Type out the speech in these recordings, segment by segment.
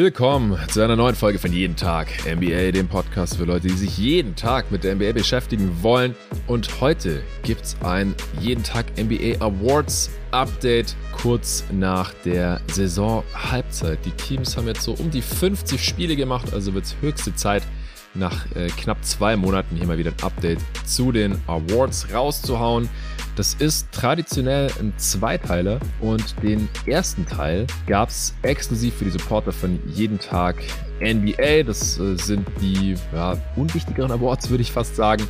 Willkommen zu einer neuen Folge von Jeden Tag NBA, dem Podcast für Leute, die sich jeden Tag mit der NBA beschäftigen wollen. Und heute gibt es ein Jeden Tag NBA Awards Update kurz nach der Saison-Halbzeit. Die Teams haben jetzt so um die 50 Spiele gemacht, also wird es höchste Zeit, nach äh, knapp zwei Monaten hier mal wieder ein Update zu den Awards rauszuhauen. Das ist traditionell ein Zweiteiler und den ersten Teil gab es exklusiv für die Supporter von jeden Tag NBA. Das äh, sind die ja, unwichtigeren Awards, würde ich fast sagen.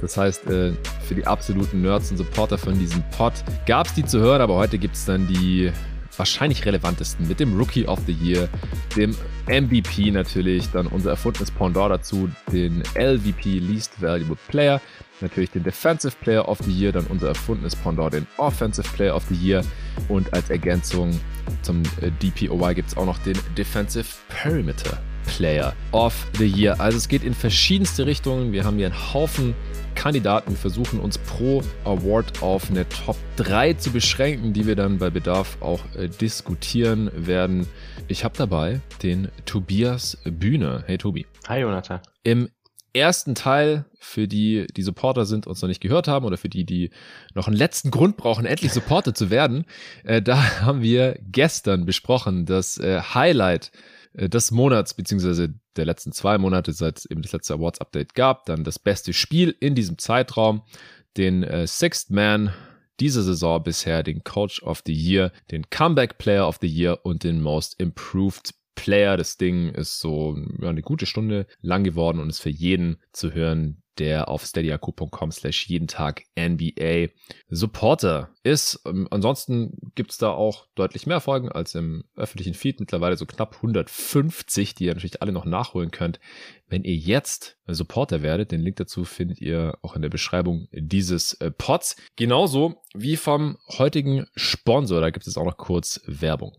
Das heißt, äh, für die absoluten Nerds und Supporter von diesem Pod gab es die zu hören, aber heute gibt es dann die wahrscheinlich relevantesten mit dem Rookie of the Year, dem MVP natürlich, dann unser erfundenes Pendant dazu, den LVP Least Valuable Player, natürlich den Defensive Player of the Year, dann unser erfundenes Pendant, den Offensive Player of the Year und als Ergänzung zum äh, DPOY gibt es auch noch den Defensive Perimeter Player of the Year. Also es geht in verschiedenste Richtungen. Wir haben hier einen Haufen Kandidaten. Wir versuchen uns pro Award auf eine Top 3 zu beschränken, die wir dann bei Bedarf auch äh, diskutieren werden. Ich habe dabei den Tobias Bühne. Hey Tobi. Hi Jonathan. Im ersten Teil, für die die Supporter sind, uns noch nicht gehört haben oder für die, die noch einen letzten Grund brauchen, endlich Supporter zu werden, äh, da haben wir gestern besprochen, das äh, Highlight des Monats, beziehungsweise der letzten zwei Monate, seit es eben das letzte Awards-Update gab, dann das beste Spiel in diesem Zeitraum, den äh, Sixth Man dieser Saison bisher, den Coach of the Year, den Comeback Player of the Year und den Most Improved Player. Das Ding ist so ja, eine gute Stunde lang geworden und ist für jeden zu hören, der auf steadyako.com slash jeden Tag NBA Supporter ist. Ähm, ansonsten gibt's da auch deutlich mehr Folgen als im öffentlichen Feed. Mittlerweile so knapp 150, die ihr natürlich alle noch nachholen könnt. Wenn ihr jetzt Supporter werdet, den Link dazu findet ihr auch in der Beschreibung dieses äh, Pods. Genauso wie vom heutigen Sponsor. Da gibt es auch noch kurz Werbung.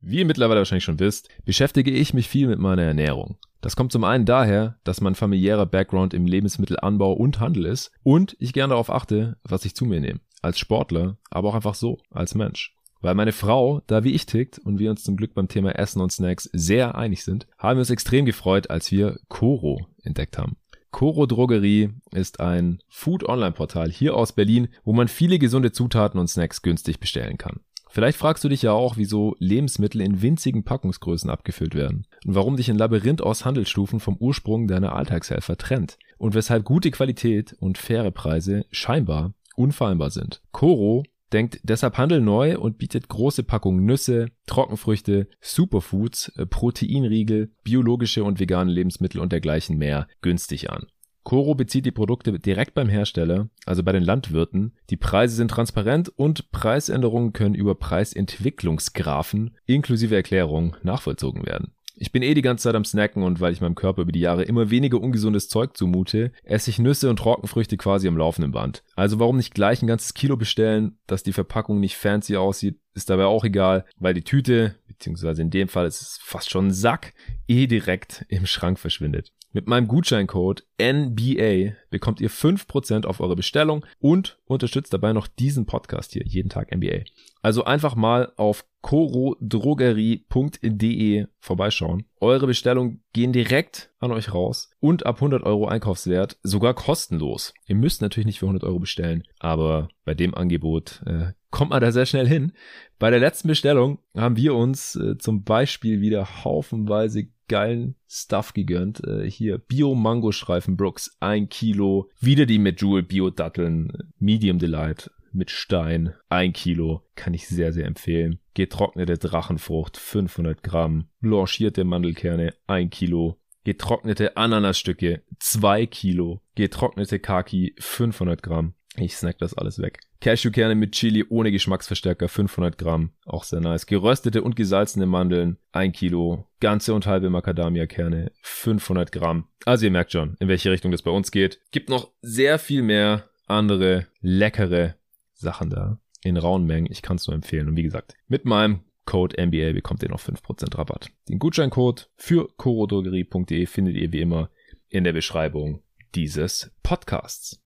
Wie ihr mittlerweile wahrscheinlich schon wisst, beschäftige ich mich viel mit meiner Ernährung. Das kommt zum einen daher, dass mein familiärer Background im Lebensmittelanbau und Handel ist und ich gern darauf achte, was ich zu mir nehme. Als Sportler, aber auch einfach so, als Mensch. Weil meine Frau da wie ich tickt und wir uns zum Glück beim Thema Essen und Snacks sehr einig sind, haben wir uns extrem gefreut, als wir Coro entdeckt haben. Coro Drogerie ist ein Food-Online-Portal hier aus Berlin, wo man viele gesunde Zutaten und Snacks günstig bestellen kann. Vielleicht fragst du dich ja auch, wieso Lebensmittel in winzigen Packungsgrößen abgefüllt werden und warum dich ein Labyrinth aus Handelsstufen vom Ursprung deiner Alltagshelfer trennt und weshalb gute Qualität und faire Preise scheinbar unfehlbar sind. Coro denkt deshalb Handel neu und bietet große Packungen Nüsse, Trockenfrüchte, Superfoods, äh, Proteinriegel, biologische und vegane Lebensmittel und dergleichen mehr günstig an. Coro bezieht die Produkte direkt beim Hersteller, also bei den Landwirten. Die Preise sind transparent und Preisänderungen können über Preisentwicklungsgraphen inklusive Erklärung nachvollzogen werden. Ich bin eh die ganze Zeit am Snacken und weil ich meinem Körper über die Jahre immer weniger ungesundes Zeug zumute, esse ich Nüsse und Trockenfrüchte quasi am laufenden Band. Also warum nicht gleich ein ganzes Kilo bestellen, dass die Verpackung nicht fancy aussieht, ist dabei auch egal, weil die Tüte, beziehungsweise in dem Fall ist es fast schon ein Sack, eh direkt im Schrank verschwindet. Mit meinem Gutscheincode NBA bekommt ihr 5% auf eure Bestellung und unterstützt dabei noch diesen Podcast hier, jeden Tag NBA. Also einfach mal auf corodrogerie.de vorbeischauen. Eure Bestellungen gehen direkt an euch raus und ab 100 Euro Einkaufswert sogar kostenlos. Ihr müsst natürlich nicht für 100 Euro bestellen, aber bei dem Angebot äh, kommt man da sehr schnell hin. Bei der letzten Bestellung haben wir uns äh, zum Beispiel wieder haufenweise geilen Stuff gegönnt. Äh, hier Bio-Mango-Streifen Brooks, ein Kilo. Wieder die Medjool Bio-Datteln, Medium Delight mit Stein, ein Kilo. Kann ich sehr, sehr empfehlen. Getrocknete Drachenfrucht, 500 Gramm. Blanchierte Mandelkerne, ein Kilo. Getrocknete Ananasstücke, zwei Kilo. Getrocknete Kaki, 500 Gramm. Ich snack das alles weg. Cashewkerne mit Chili ohne Geschmacksverstärker 500 Gramm, auch sehr nice. Geröstete und gesalzene Mandeln 1 Kilo. Ganze und halbe Macadamia-Kerne 500 Gramm. Also ihr merkt schon, in welche Richtung das bei uns geht. Gibt noch sehr viel mehr andere leckere Sachen da in rauen Mengen. Ich kann es nur empfehlen. Und wie gesagt, mit meinem Code NBA bekommt ihr noch 5% Rabatt. Den Gutscheincode für corodrogerie.de findet ihr wie immer in der Beschreibung dieses Podcasts.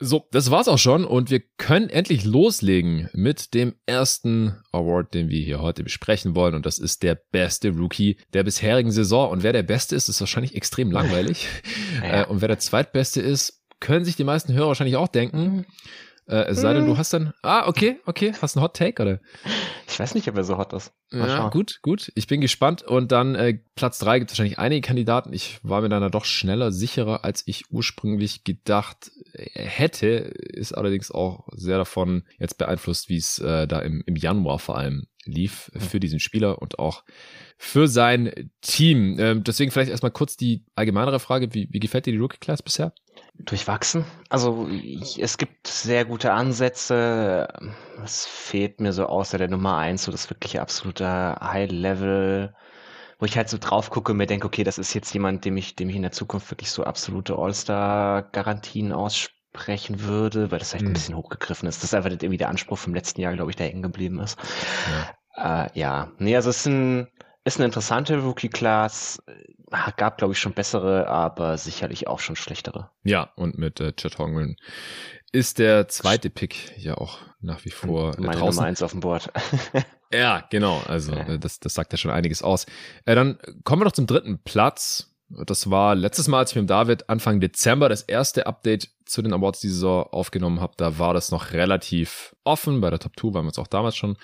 So, das war's auch schon und wir können endlich loslegen mit dem ersten Award, den wir hier heute besprechen wollen und das ist der beste Rookie der bisherigen Saison und wer der Beste ist, ist wahrscheinlich extrem langweilig ja. Äh, und wer der Zweitbeste ist, können sich die meisten Hörer wahrscheinlich auch denken. Äh, es sei denn, du hm. hast dann. Ah, okay, okay. Hast du einen Hot Take, oder? Ich weiß nicht, ob er so hot ist. Mal ja, schauen. gut, gut. Ich bin gespannt. Und dann äh, Platz drei gibt es wahrscheinlich einige Kandidaten. Ich war mir dann doch schneller, sicherer, als ich ursprünglich gedacht äh, hätte. Ist allerdings auch sehr davon jetzt beeinflusst, wie es äh, da im, im Januar vor allem lief hm. für diesen Spieler und auch für sein Team. Ähm, deswegen vielleicht erstmal kurz die allgemeinere Frage. Wie, wie gefällt dir die Rookie Class bisher? Durchwachsen. Also ich, es gibt sehr gute Ansätze. Es fehlt mir so außer der Nummer eins so das wirkliche absolute High-Level, wo ich halt so drauf gucke und mir denke, okay, das ist jetzt jemand, dem ich, dem ich in der Zukunft wirklich so absolute All-Star-Garantien aussprechen würde, weil das vielleicht mhm. ein bisschen hochgegriffen ist. Das ist einfach irgendwie der Anspruch vom letzten Jahr, glaube ich, der hängen geblieben ist. Ja. Äh, ja, nee, also es sind ist eine interessante Rookie-Class. Gab, glaube ich, schon bessere, aber sicherlich auch schon schlechtere. Ja, und mit äh, Chet Holmgren ist der zweite Pick ja auch nach wie vor äh, Meine draußen. Nummer eins auf dem Board. ja, genau. Also äh, das, das sagt ja schon einiges aus. Äh, dann kommen wir noch zum dritten Platz. Das war letztes Mal, als ich mit David Anfang Dezember das erste Update zu den Awards die Saison aufgenommen habe. Da war das noch relativ offen. Bei der Top 2 waren wir uns auch damals schon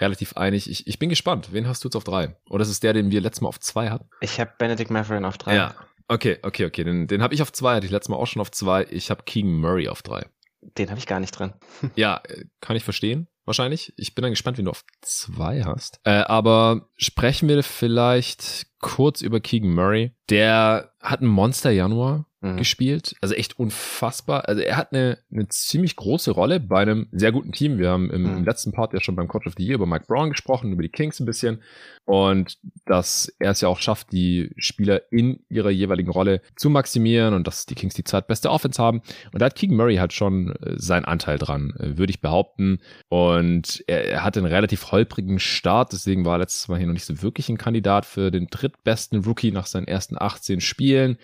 relativ einig. Ich, ich bin gespannt. Wen hast du jetzt auf drei? Oder ist es der, den wir letztes Mal auf zwei hatten? Ich habe Benedict Matherin auf drei. Ja. Okay, okay, okay. Den, den habe ich auf zwei, hatte ich letztes Mal auch schon auf zwei. Ich habe Keegan Murray auf drei. Den habe ich gar nicht drin. ja, äh, kann ich verstehen wahrscheinlich. Ich bin dann gespannt, wie du auf zwei hast. Äh, aber sprechen wir vielleicht kurz über Keegan Murray. Der hat einen Monster Januar mhm. gespielt. Also echt unfassbar. Also er hat eine, eine ziemlich große Rolle bei einem sehr guten Team. Wir haben im, mhm. im letzten Part ja schon beim Coach of the Year über Mike Brown gesprochen, über die Kings ein bisschen. Und dass er es ja auch schafft, die Spieler in ihrer jeweiligen Rolle zu maximieren und dass die Kings die zweitbeste Offense haben. Und da hat Keegan Murray halt schon äh, seinen Anteil dran, äh, würde ich behaupten. Und er, er hatte einen relativ holprigen Start, deswegen war er letztes Mal hier noch nicht so wirklich ein Kandidat für den drittbesten Rookie nach seinen ersten 18 Spielen.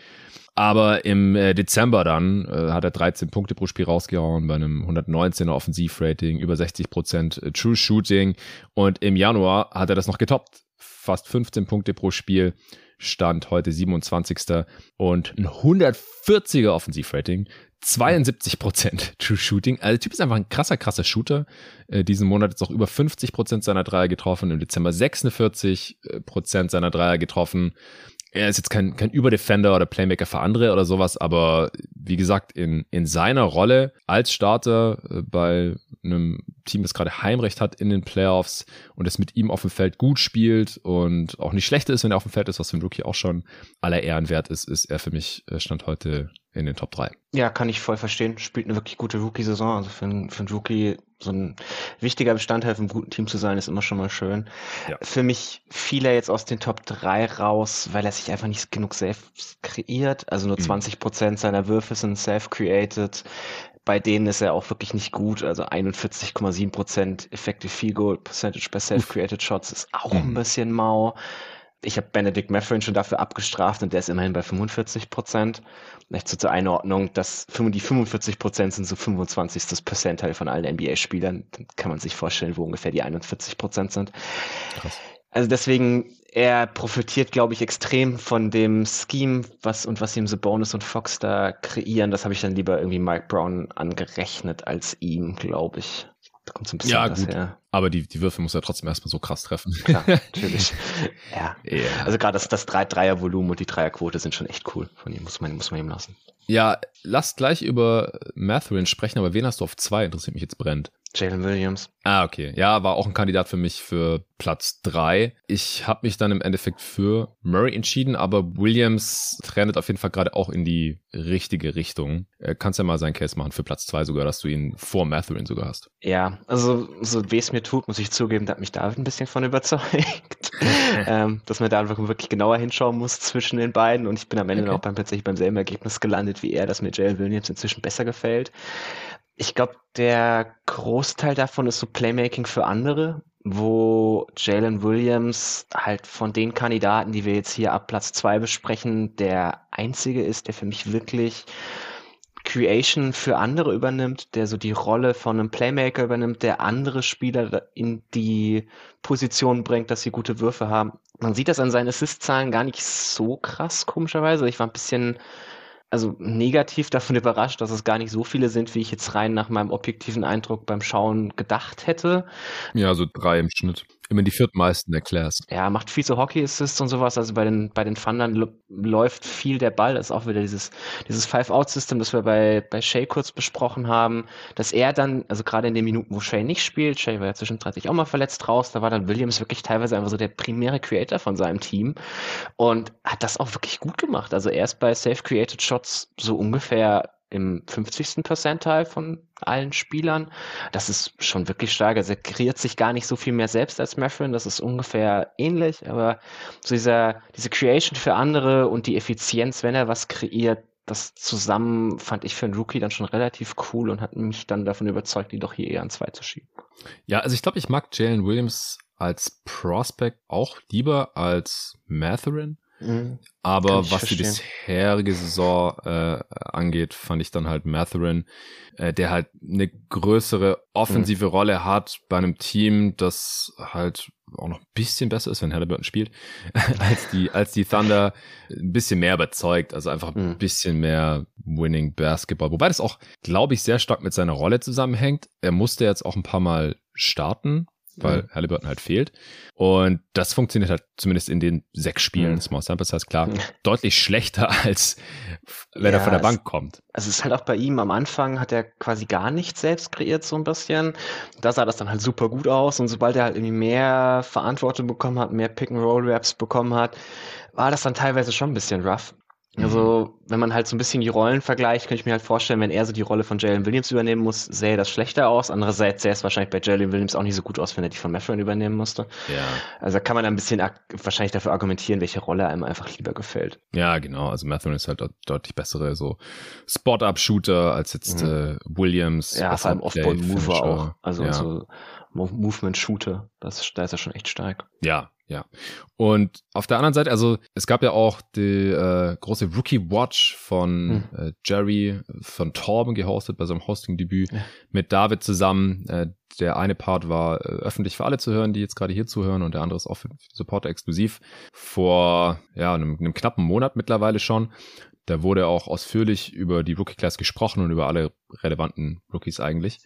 Aber im äh, Dezember dann äh, hat er 13 Punkte pro Spiel rausgehauen bei einem 119er Offensivrating, über 60 Prozent äh, True Shooting. Und im Januar hat er das noch getoppt. Fast 15 Punkte pro Spiel. Stand heute 27. und ein 140er Offensivrating. 72 Prozent True Shooting. Also der Typ ist einfach ein krasser, krasser Shooter. Äh, diesen Monat ist auch über 50 Prozent seiner Dreier getroffen. Im Dezember 46 Prozent seiner Dreier getroffen er ist jetzt kein, kein Überdefender oder Playmaker für andere oder sowas, aber wie gesagt, in, in seiner Rolle als Starter äh, bei einem Team, das gerade Heimrecht hat in den Playoffs und es mit ihm auf dem Feld gut spielt und auch nicht schlecht ist, wenn er auf dem Feld ist, was für ein Rookie auch schon aller Ehren wert ist, ist er für mich äh, Stand heute in den Top 3. Ja, kann ich voll verstehen. Spielt eine wirklich gute Rookie-Saison. Also für, ein, für einen Rookie so ein wichtiger Bestandteil vom guten Team zu sein, ist immer schon mal schön. Ja. Für mich fiel er jetzt aus den Top 3 raus, weil er sich einfach nicht genug selbst kreiert. Also nur mhm. 20 Prozent seiner Würfe sind self-created. Bei denen ist er auch wirklich nicht gut. Also 41,7 Prozent Effective Field Goal Percentage bei self-created Shots ist auch mhm. ein bisschen mau. Ich habe Benedict Mathurin schon dafür abgestraft und der ist immerhin bei 45 Prozent. Vielleicht so zur Einordnung, dass die 45 Prozent sind so 25. Percentile von allen NBA-Spielern. Dann kann man sich vorstellen, wo ungefähr die 41 Prozent sind. Krass. Also deswegen, er profitiert, glaube ich, extrem von dem Scheme, was und was ihm so Bonus und Fox da kreieren. Das habe ich dann lieber irgendwie Mike Brown angerechnet als ihm, glaube ich. Da kommt so ein bisschen ja, gut. Her. Aber die, die Würfe muss er trotzdem erstmal so krass treffen. Klar, natürlich. ja. Yeah. Also gerade das, das Dreier-Volumen und die Dreierquote sind schon echt cool von ihm, muss man, muss man ihm lassen. Ja, lass gleich über Matherin sprechen, aber wen hast du auf zwei? Interessiert mich jetzt brennt. Jalen Williams. Ah, okay. Ja, war auch ein Kandidat für mich für Platz drei. Ich habe mich dann im Endeffekt für Murray entschieden, aber Williams trendet auf jeden Fall gerade auch in die richtige Richtung. Äh, kannst ja mal seinen Case machen für Platz zwei sogar, dass du ihn vor Matherin sogar hast. Ja, also so wie es mir tut, muss ich zugeben, da hat mich David ein bisschen von überzeugt, ähm, dass man da wirklich genauer hinschauen muss zwischen den beiden und ich bin am Ende okay. auch beim, tatsächlich beim selben Ergebnis gelandet wie er, dass mir Jalen Williams inzwischen besser gefällt. Ich glaube, der Großteil davon ist so Playmaking für andere, wo Jalen Williams halt von den Kandidaten, die wir jetzt hier ab Platz zwei besprechen, der einzige ist, der für mich wirklich Creation für andere übernimmt, der so die Rolle von einem Playmaker übernimmt, der andere Spieler in die Position bringt, dass sie gute Würfe haben. Man sieht das an seinen Assist-Zahlen gar nicht so krass, komischerweise. Ich war ein bisschen also negativ davon überrascht, dass es gar nicht so viele sind, wie ich jetzt rein nach meinem objektiven Eindruck beim Schauen gedacht hätte. Ja, so drei im Schnitt. Immer die viertmeisten Class. Ja, macht viel zu Hockey-Assists und sowas. Also bei den, bei den Thundern läuft viel der Ball. Das ist auch wieder dieses, dieses Five-Out-System, das wir bei, bei Shay kurz besprochen haben, dass er dann, also gerade in den Minuten, wo Shay nicht spielt, Shay war ja zwischendurch auch mal verletzt raus, da war dann Williams wirklich teilweise einfach so der primäre Creator von seinem Team und hat das auch wirklich gut gemacht. Also er ist bei Safe-Created Shots so ungefähr im 50. Percentile von allen Spielern. Das ist schon wirklich stark. Also er kreiert sich gar nicht so viel mehr selbst als Maffrin. Das ist ungefähr ähnlich, aber so dieser, diese Creation für andere und die Effizienz, wenn er was kreiert, das zusammen fand ich für einen Rookie dann schon relativ cool und hat mich dann davon überzeugt, die doch hier eher an zwei zu schieben. Ja, also ich glaube, ich mag Jalen Williams als Prospect auch lieber als Matherin. Mhm. Aber was verstehen. die bisherige Saison äh, angeht, fand ich dann halt Matherin, äh, der halt eine größere offensive mhm. Rolle hat bei einem Team, das halt auch noch ein bisschen besser ist, wenn Halliburton spielt, als die, als die Thunder ein bisschen mehr überzeugt, also einfach ein mhm. bisschen mehr Winning Basketball. Wobei das auch, glaube ich, sehr stark mit seiner Rolle zusammenhängt. Er musste jetzt auch ein paar Mal starten weil mhm. Halliburton halt fehlt. Und das funktioniert halt zumindest in den sechs Spielen, mhm. Small Sample Size, klar, mhm. deutlich schlechter als wenn ja, er von der Bank kommt. Also es ist halt auch bei ihm am Anfang hat er quasi gar nichts selbst kreiert, so ein bisschen. Da sah das dann halt super gut aus und sobald er halt irgendwie mehr Verantwortung bekommen hat, mehr Pick-and-Roll-Raps bekommen hat, war das dann teilweise schon ein bisschen rough. Also, mhm. wenn man halt so ein bisschen die Rollen vergleicht, könnte ich mir halt vorstellen, wenn er so die Rolle von Jalen Williams übernehmen muss, sähe das schlechter aus. Andererseits sähe es wahrscheinlich bei Jalen Williams auch nicht so gut aus, wenn er die von Matherin übernehmen musste. Ja. Also kann man da ein bisschen wahrscheinlich dafür argumentieren, welche Rolle einem einfach lieber gefällt. Ja, genau. Also Matherin ist halt deutlich bessere so Spot-Up-Shooter als jetzt mhm. äh, Williams. Ja, vor allem Off-Ball-Mover auch. Also ja. so Movement-Shooter. Das, da ist er schon echt stark. Ja, ja. Und auf der anderen Seite, also es gab ja auch die äh, große Rookie Watch von hm. äh, Jerry von Torben gehostet bei seinem Hosting-Debüt ja. mit David zusammen. Äh, der eine Part war äh, öffentlich für alle zu hören, die jetzt gerade hier zuhören, und der andere ist auch für Supporter exklusiv. Vor ja einem, einem knappen Monat mittlerweile schon. Da wurde auch ausführlich über die Rookie-Class gesprochen und über alle relevanten Rookies eigentlich.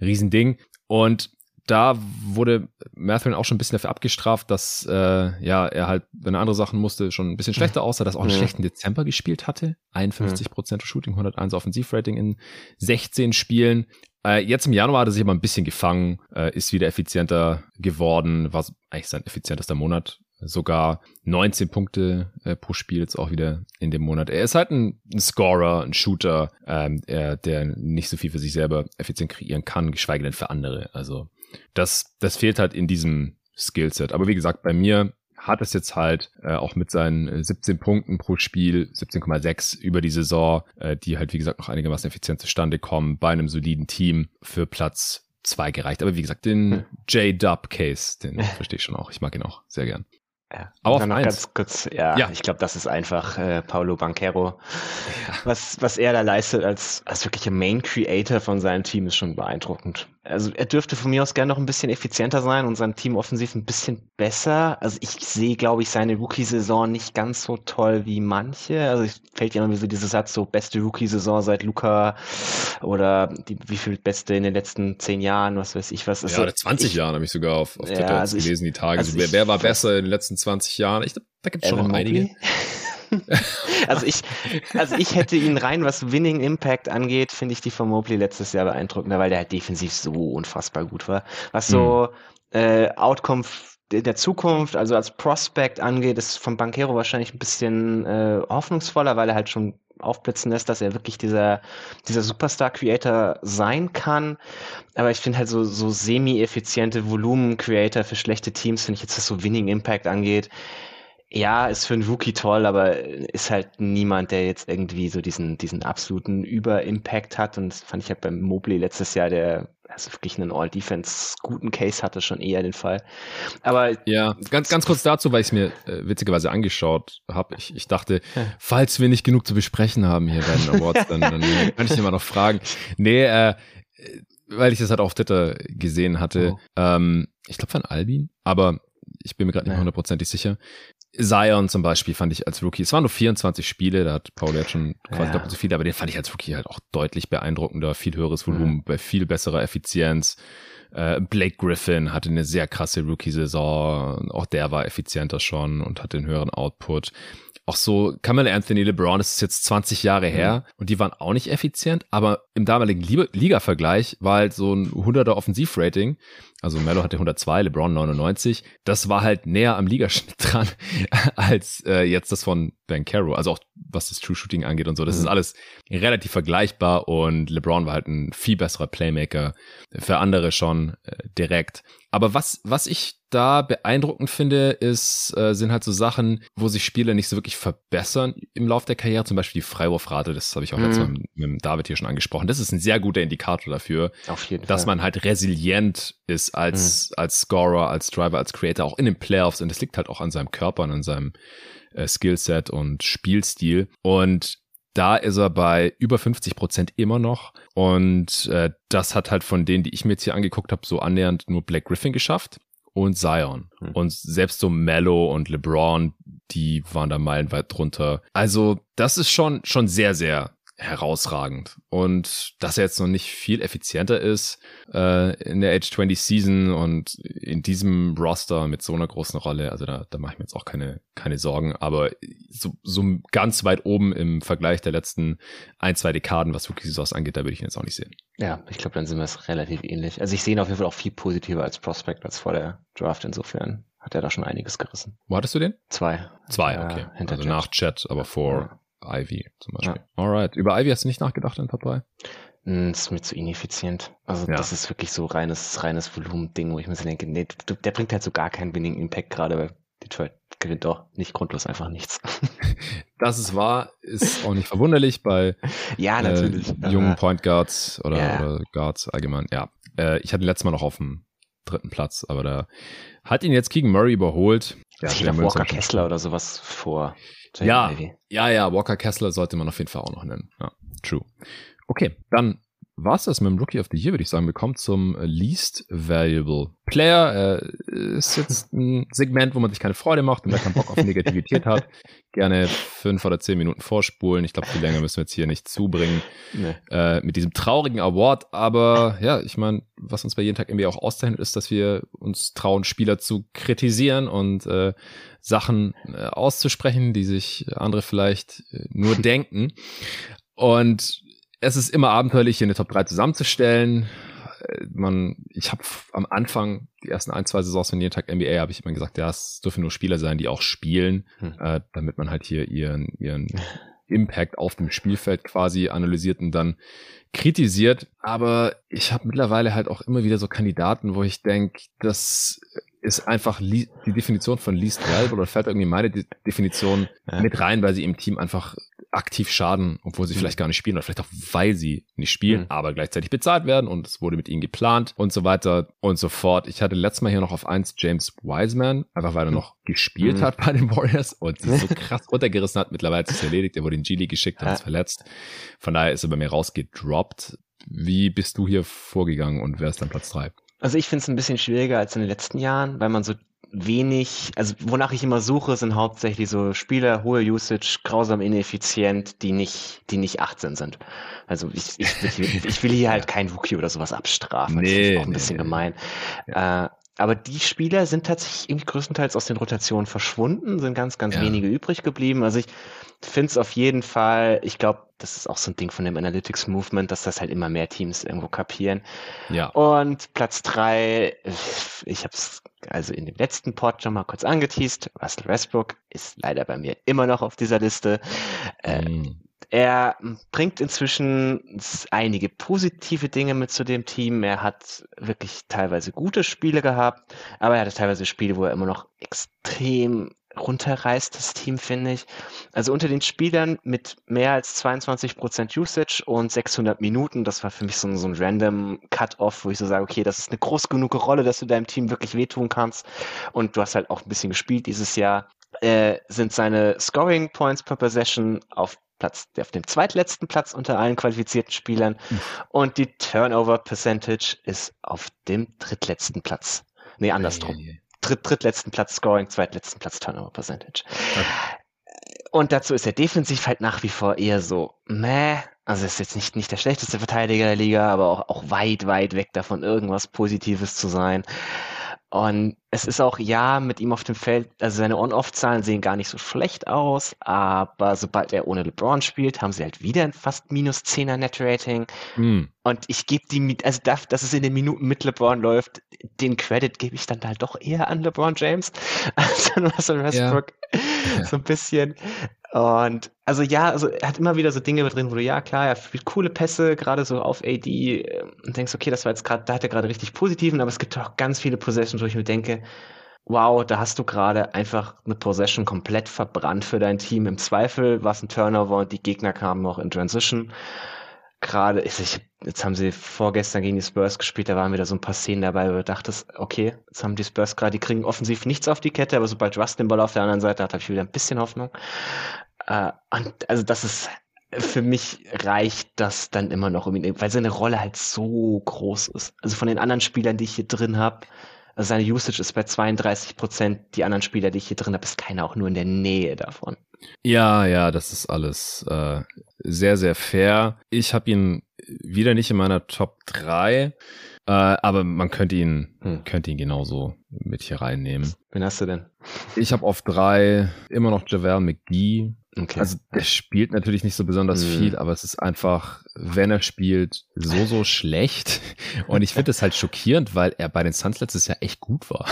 Riesending. Und da wurde Mathurin auch schon ein bisschen dafür abgestraft, dass äh, ja er halt, wenn er andere Sachen musste, schon ein bisschen schlechter aussah, dass er auch einen ja. schlechten Dezember gespielt hatte. 51 Prozent Shooting, 101 Offensivrating in 16 Spielen. Äh, jetzt im Januar hat er sich aber ein bisschen gefangen, äh, ist wieder effizienter geworden, war eigentlich sein effizientester Monat sogar 19 Punkte äh, pro Spiel jetzt auch wieder in dem Monat. Er ist halt ein, ein Scorer, ein Shooter, ähm, er, der nicht so viel für sich selber effizient kreieren kann, geschweige denn für andere. Also das, das fehlt halt in diesem Skillset. Aber wie gesagt, bei mir hat es jetzt halt äh, auch mit seinen 17 äh, Punkten pro Spiel, 17,6 über die Saison, äh, die halt wie gesagt noch einigermaßen effizient zustande kommen, bei einem soliden Team für Platz zwei gereicht. Aber wie gesagt, den hm. J-Dub-Case, den verstehe ich schon auch. Ich mag ihn auch sehr gern. Ja, aber auf noch ganz kurz, ja, ja. ich glaube, das ist einfach äh, Paulo Banquero. Ja. Was, was er da leistet als, als wirklicher Main Creator von seinem Team ist schon beeindruckend also er dürfte von mir aus gerne noch ein bisschen effizienter sein und sein Team offensiv ein bisschen besser. Also ich sehe, glaube ich, seine Rookie-Saison nicht ganz so toll wie manche. Also es fällt ja immer so dieser Satz, so beste Rookie-Saison seit Luca oder die, wie viel beste in den letzten zehn Jahren, was weiß ich was. Also ja, oder 20 ich, Jahren habe ich sogar auf, auf Twitter ja, also gelesen, die Tage. Also, also wer, wer war besser in den letzten 20 Jahren? Ich, da gibt es schon noch einige. also ich, also ich hätte ihn rein, was Winning Impact angeht, finde ich die von Mobley letztes Jahr beeindruckender, weil der halt defensiv so unfassbar gut war. Was so mhm. äh, Outcome der Zukunft, also als Prospect angeht, ist von Bankero wahrscheinlich ein bisschen äh, hoffnungsvoller, weil er halt schon aufblitzen lässt, dass er wirklich dieser, dieser Superstar-Creator sein kann. Aber ich finde halt so, so semi-effiziente Volumen-Creator für schlechte Teams, finde ich jetzt, was so Winning Impact angeht, ja, ist für einen Rookie toll, aber ist halt niemand, der jetzt irgendwie so diesen, diesen absoluten Über-Impact hat. Und das fand ich halt beim Mobley letztes Jahr, der also wirklich einen All-Defense guten Case hatte, schon eher den Fall. Aber ja, ganz, ganz kurz dazu, weil ich es mir äh, witzigerweise angeschaut habe. Ich, ich dachte, falls wir nicht genug zu besprechen haben hier bei den Awards, dann, dann kann ich immer noch fragen. Nee, äh, weil ich das halt auf Twitter gesehen hatte. Oh. Ähm, ich glaube von Albin, aber ich bin mir gerade nicht hundertprozentig sicher. Zion zum Beispiel fand ich als Rookie, es waren nur 24 Spiele, da hat Paul jetzt schon quasi ja. doppelt so viele, aber den fand ich als Rookie halt auch deutlich beeindruckender, viel höheres Volumen, mhm. bei viel besserer Effizienz. Äh, Blake Griffin hatte eine sehr krasse Rookie-Saison, auch der war effizienter schon und hatte einen höheren Output auch so, Kamala Anthony LeBron, das ist jetzt 20 Jahre her mhm. und die waren auch nicht effizient, aber im damaligen Liga-Vergleich war halt so ein 100er Offensivrating also Mello hatte 102, LeBron 99. Das war halt näher am Ligaschnitt dran als äh, jetzt das von Ben Caro. Also auch was das True Shooting angeht und so. Das mhm. ist alles relativ vergleichbar und LeBron war halt ein viel besserer Playmaker für andere schon äh, direkt. Aber was, was ich da beeindruckend finde, ist, äh, sind halt so Sachen, wo sich Spieler nicht so wirklich verbessern im Lauf der Karriere. Zum Beispiel die Freiwurfrate, das habe ich auch mhm. Mal mit, mit David hier schon angesprochen. Das ist ein sehr guter Indikator dafür, dass man halt resilient ist als, mhm. als Scorer, als Driver, als Creator, auch in den Playoffs. Und das liegt halt auch an seinem Körper und an seinem äh, Skillset und Spielstil. Und da ist er bei über 50 Prozent immer noch. Und äh, das hat halt von denen, die ich mir jetzt hier angeguckt habe, so annähernd nur Black Griffin geschafft und Zion. Mhm. Und selbst so Mello und LeBron, die waren da meilenweit drunter. Also das ist schon, schon sehr, sehr herausragend. Und dass er jetzt noch nicht viel effizienter ist äh, in der Age 20 Season und in diesem Roster mit so einer großen Rolle, also da, da mache ich mir jetzt auch keine, keine Sorgen. Aber so, so ganz weit oben im Vergleich der letzten ein, zwei Dekaden, was Rookie-Saisons angeht, da würde ich ihn jetzt auch nicht sehen. Ja, ich glaube, dann sind wir es relativ ähnlich. Also ich sehe ihn auf jeden Fall auch viel positiver als Prospect als vor der Draft insofern. Hat er da schon einiges gerissen. Wo hattest du den? Zwei. Zwei, okay. Äh, also Jet. nach Chat, aber vor ja. Ivy zum Beispiel. Ja. Alright. Über Ivy hast du nicht nachgedacht in Top 3? Hm, das ist mir zu ineffizient. Also ja. das ist wirklich so reines, reines Volumending, wo ich mir so denke, nee, der bringt halt so gar keinen winning Impact gerade, weil Detroit gewinnt doch nicht grundlos einfach nichts. Das ist wahr, ist auch nicht verwunderlich bei ja, natürlich. Äh, jungen Point Guards oder, ja. oder Guards allgemein. Ja, äh, ich hatte letztes Mal noch auf dem dritten Platz, aber da hat ihn jetzt Keegan Murray überholt. Ja, ich glaube Walker Kessler oder sowas vor. Ja, ja, ja, Walker Kessler sollte man auf jeden Fall auch noch nennen. Ja, true. Okay, dann war's das mit dem Rookie of the Year, würde ich sagen. Wir kommen zum Least Valuable Player. Äh, ist jetzt ein Segment, wo man sich keine Freude macht und wer keinen Bock auf Negativität hat. Gerne fünf oder zehn Minuten vorspulen. Ich glaube, viel länger müssen wir jetzt hier nicht zubringen nee. äh, mit diesem traurigen Award. Aber ja, ich meine, was uns bei jeden Tag irgendwie auch auszeichnet, ist, dass wir uns trauen, Spieler zu kritisieren und äh, Sachen äh, auszusprechen, die sich andere vielleicht äh, nur denken. Und es ist immer abenteuerlich, hier eine Top 3 zusammenzustellen. Äh, man, ich habe am Anfang, die ersten ein, zwei Saisons von jeden Tag NBA, habe ich immer gesagt, ja, es dürfen nur Spieler sein, die auch spielen, hm. äh, damit man halt hier ihren, ihren Impact auf dem Spielfeld quasi analysiert und dann kritisiert. Aber ich habe mittlerweile halt auch immer wieder so Kandidaten, wo ich denke, das ist einfach die Definition von least valuable oder fällt irgendwie meine Definition ja. mit rein, weil sie im Team einfach aktiv schaden, obwohl sie mhm. vielleicht gar nicht spielen oder vielleicht auch weil sie nicht spielen, mhm. aber gleichzeitig bezahlt werden und es wurde mit ihnen geplant und so weiter und so fort. Ich hatte letztes Mal hier noch auf eins James Wiseman, einfach weil er noch gespielt mhm. hat bei den Warriors und sie so krass runtergerissen hat. Mittlerweile ist es erledigt, er wurde in G-League geschickt und ist verletzt. Von daher ist er bei mir rausgedroppt. Wie bist du hier vorgegangen und wer ist dann Platz drei? Also ich finde es ein bisschen schwieriger als in den letzten Jahren, weil man so wenig, also wonach ich immer suche, sind hauptsächlich so Spieler, hohe Usage, grausam ineffizient, die nicht, die nicht 18 sind. Also ich, ich, will, ich will hier halt kein Wookie oder sowas abstrafen. Nee, das ist auch ein nee, bisschen nee. gemein. Ja. Äh, aber die Spieler sind tatsächlich irgendwie größtenteils aus den Rotationen verschwunden, sind ganz, ganz ja. wenige übrig geblieben. Also ich finde es auf jeden Fall, ich glaube, das ist auch so ein Ding von dem Analytics Movement, dass das halt immer mehr Teams irgendwo kapieren. Ja. Und Platz drei, ich habe es also in dem letzten Pod schon mal kurz angeteased. Russell Westbrook ist leider bei mir immer noch auf dieser Liste. Mhm. Er bringt inzwischen einige positive Dinge mit zu dem Team. Er hat wirklich teilweise gute Spiele gehabt, aber er hatte teilweise Spiele, wo er immer noch extrem runterreißt, das Team, finde ich. Also unter den Spielern mit mehr als 22% Usage und 600 Minuten, das war für mich so ein, so ein random Cut-Off, wo ich so sage, okay, das ist eine groß genug Rolle, dass du deinem Team wirklich wehtun kannst. Und du hast halt auch ein bisschen gespielt dieses Jahr. Äh, sind seine Scoring Points per Possession auf Platz, auf dem zweitletzten Platz unter allen qualifizierten Spielern. Mhm. Und die Turnover Percentage ist auf dem drittletzten Platz. Nee, andersrum. Hey, hey, hey dritt, drittletzten Platz Scoring, zweitletzten Platz Turnover Percentage. Okay. Und dazu ist er defensiv halt nach wie vor eher so, meh, also ist jetzt nicht, nicht der schlechteste Verteidiger der Liga, aber auch, auch weit, weit weg davon, irgendwas Positives zu sein. Und es ist auch, ja, mit ihm auf dem Feld, also seine On-Off-Zahlen sehen gar nicht so schlecht aus, aber sobald er ohne LeBron spielt, haben sie halt wieder ein fast minus 10er Net-Rating. Mm. Und ich gebe die, also das, dass es in den Minuten mit LeBron läuft, den Credit gebe ich dann halt doch eher an LeBron James als an Russell Westbrook. Ja. So ein bisschen. Und also ja, also er hat immer wieder so Dinge drin, wo du, ja klar, er spielt coole Pässe, gerade so auf AD äh, und denkst, okay, das war jetzt gerade, da hat er gerade richtig positiven, aber es gibt auch ganz viele Possessions, wo ich mir denke, wow, da hast du gerade einfach eine Possession komplett verbrannt für dein Team. Im Zweifel war es ein Turnover und die Gegner kamen noch in Transition. Gerade, ich, jetzt haben sie vorgestern gegen die Spurs gespielt, da waren wieder so ein paar Szenen dabei, wo du dachtest, okay, jetzt haben die Spurs gerade, die kriegen offensiv nichts auf die Kette, aber sobald Russ den Ball auf der anderen Seite hat, habe ich wieder ein bisschen Hoffnung. Äh, und also das ist für mich reicht das dann immer noch, weil seine Rolle halt so groß ist. Also von den anderen Spielern, die ich hier drin habe, also seine Usage ist bei 32 Prozent. Die anderen Spieler, die ich hier drin habe, ist keiner auch nur in der Nähe davon. Ja, ja, das ist alles äh, sehr, sehr fair. Ich habe ihn wieder nicht in meiner Top 3, äh, aber man könnte ihn, hm. könnte ihn genauso mit hier reinnehmen. Wen hast du denn? Ich habe auf drei immer noch Javel McGee. Okay. Also der spielt natürlich nicht so besonders mhm. viel, aber es ist einfach, wenn er spielt, so, so schlecht. Und ich finde es halt schockierend, weil er bei den Suns letztes Jahr echt gut war.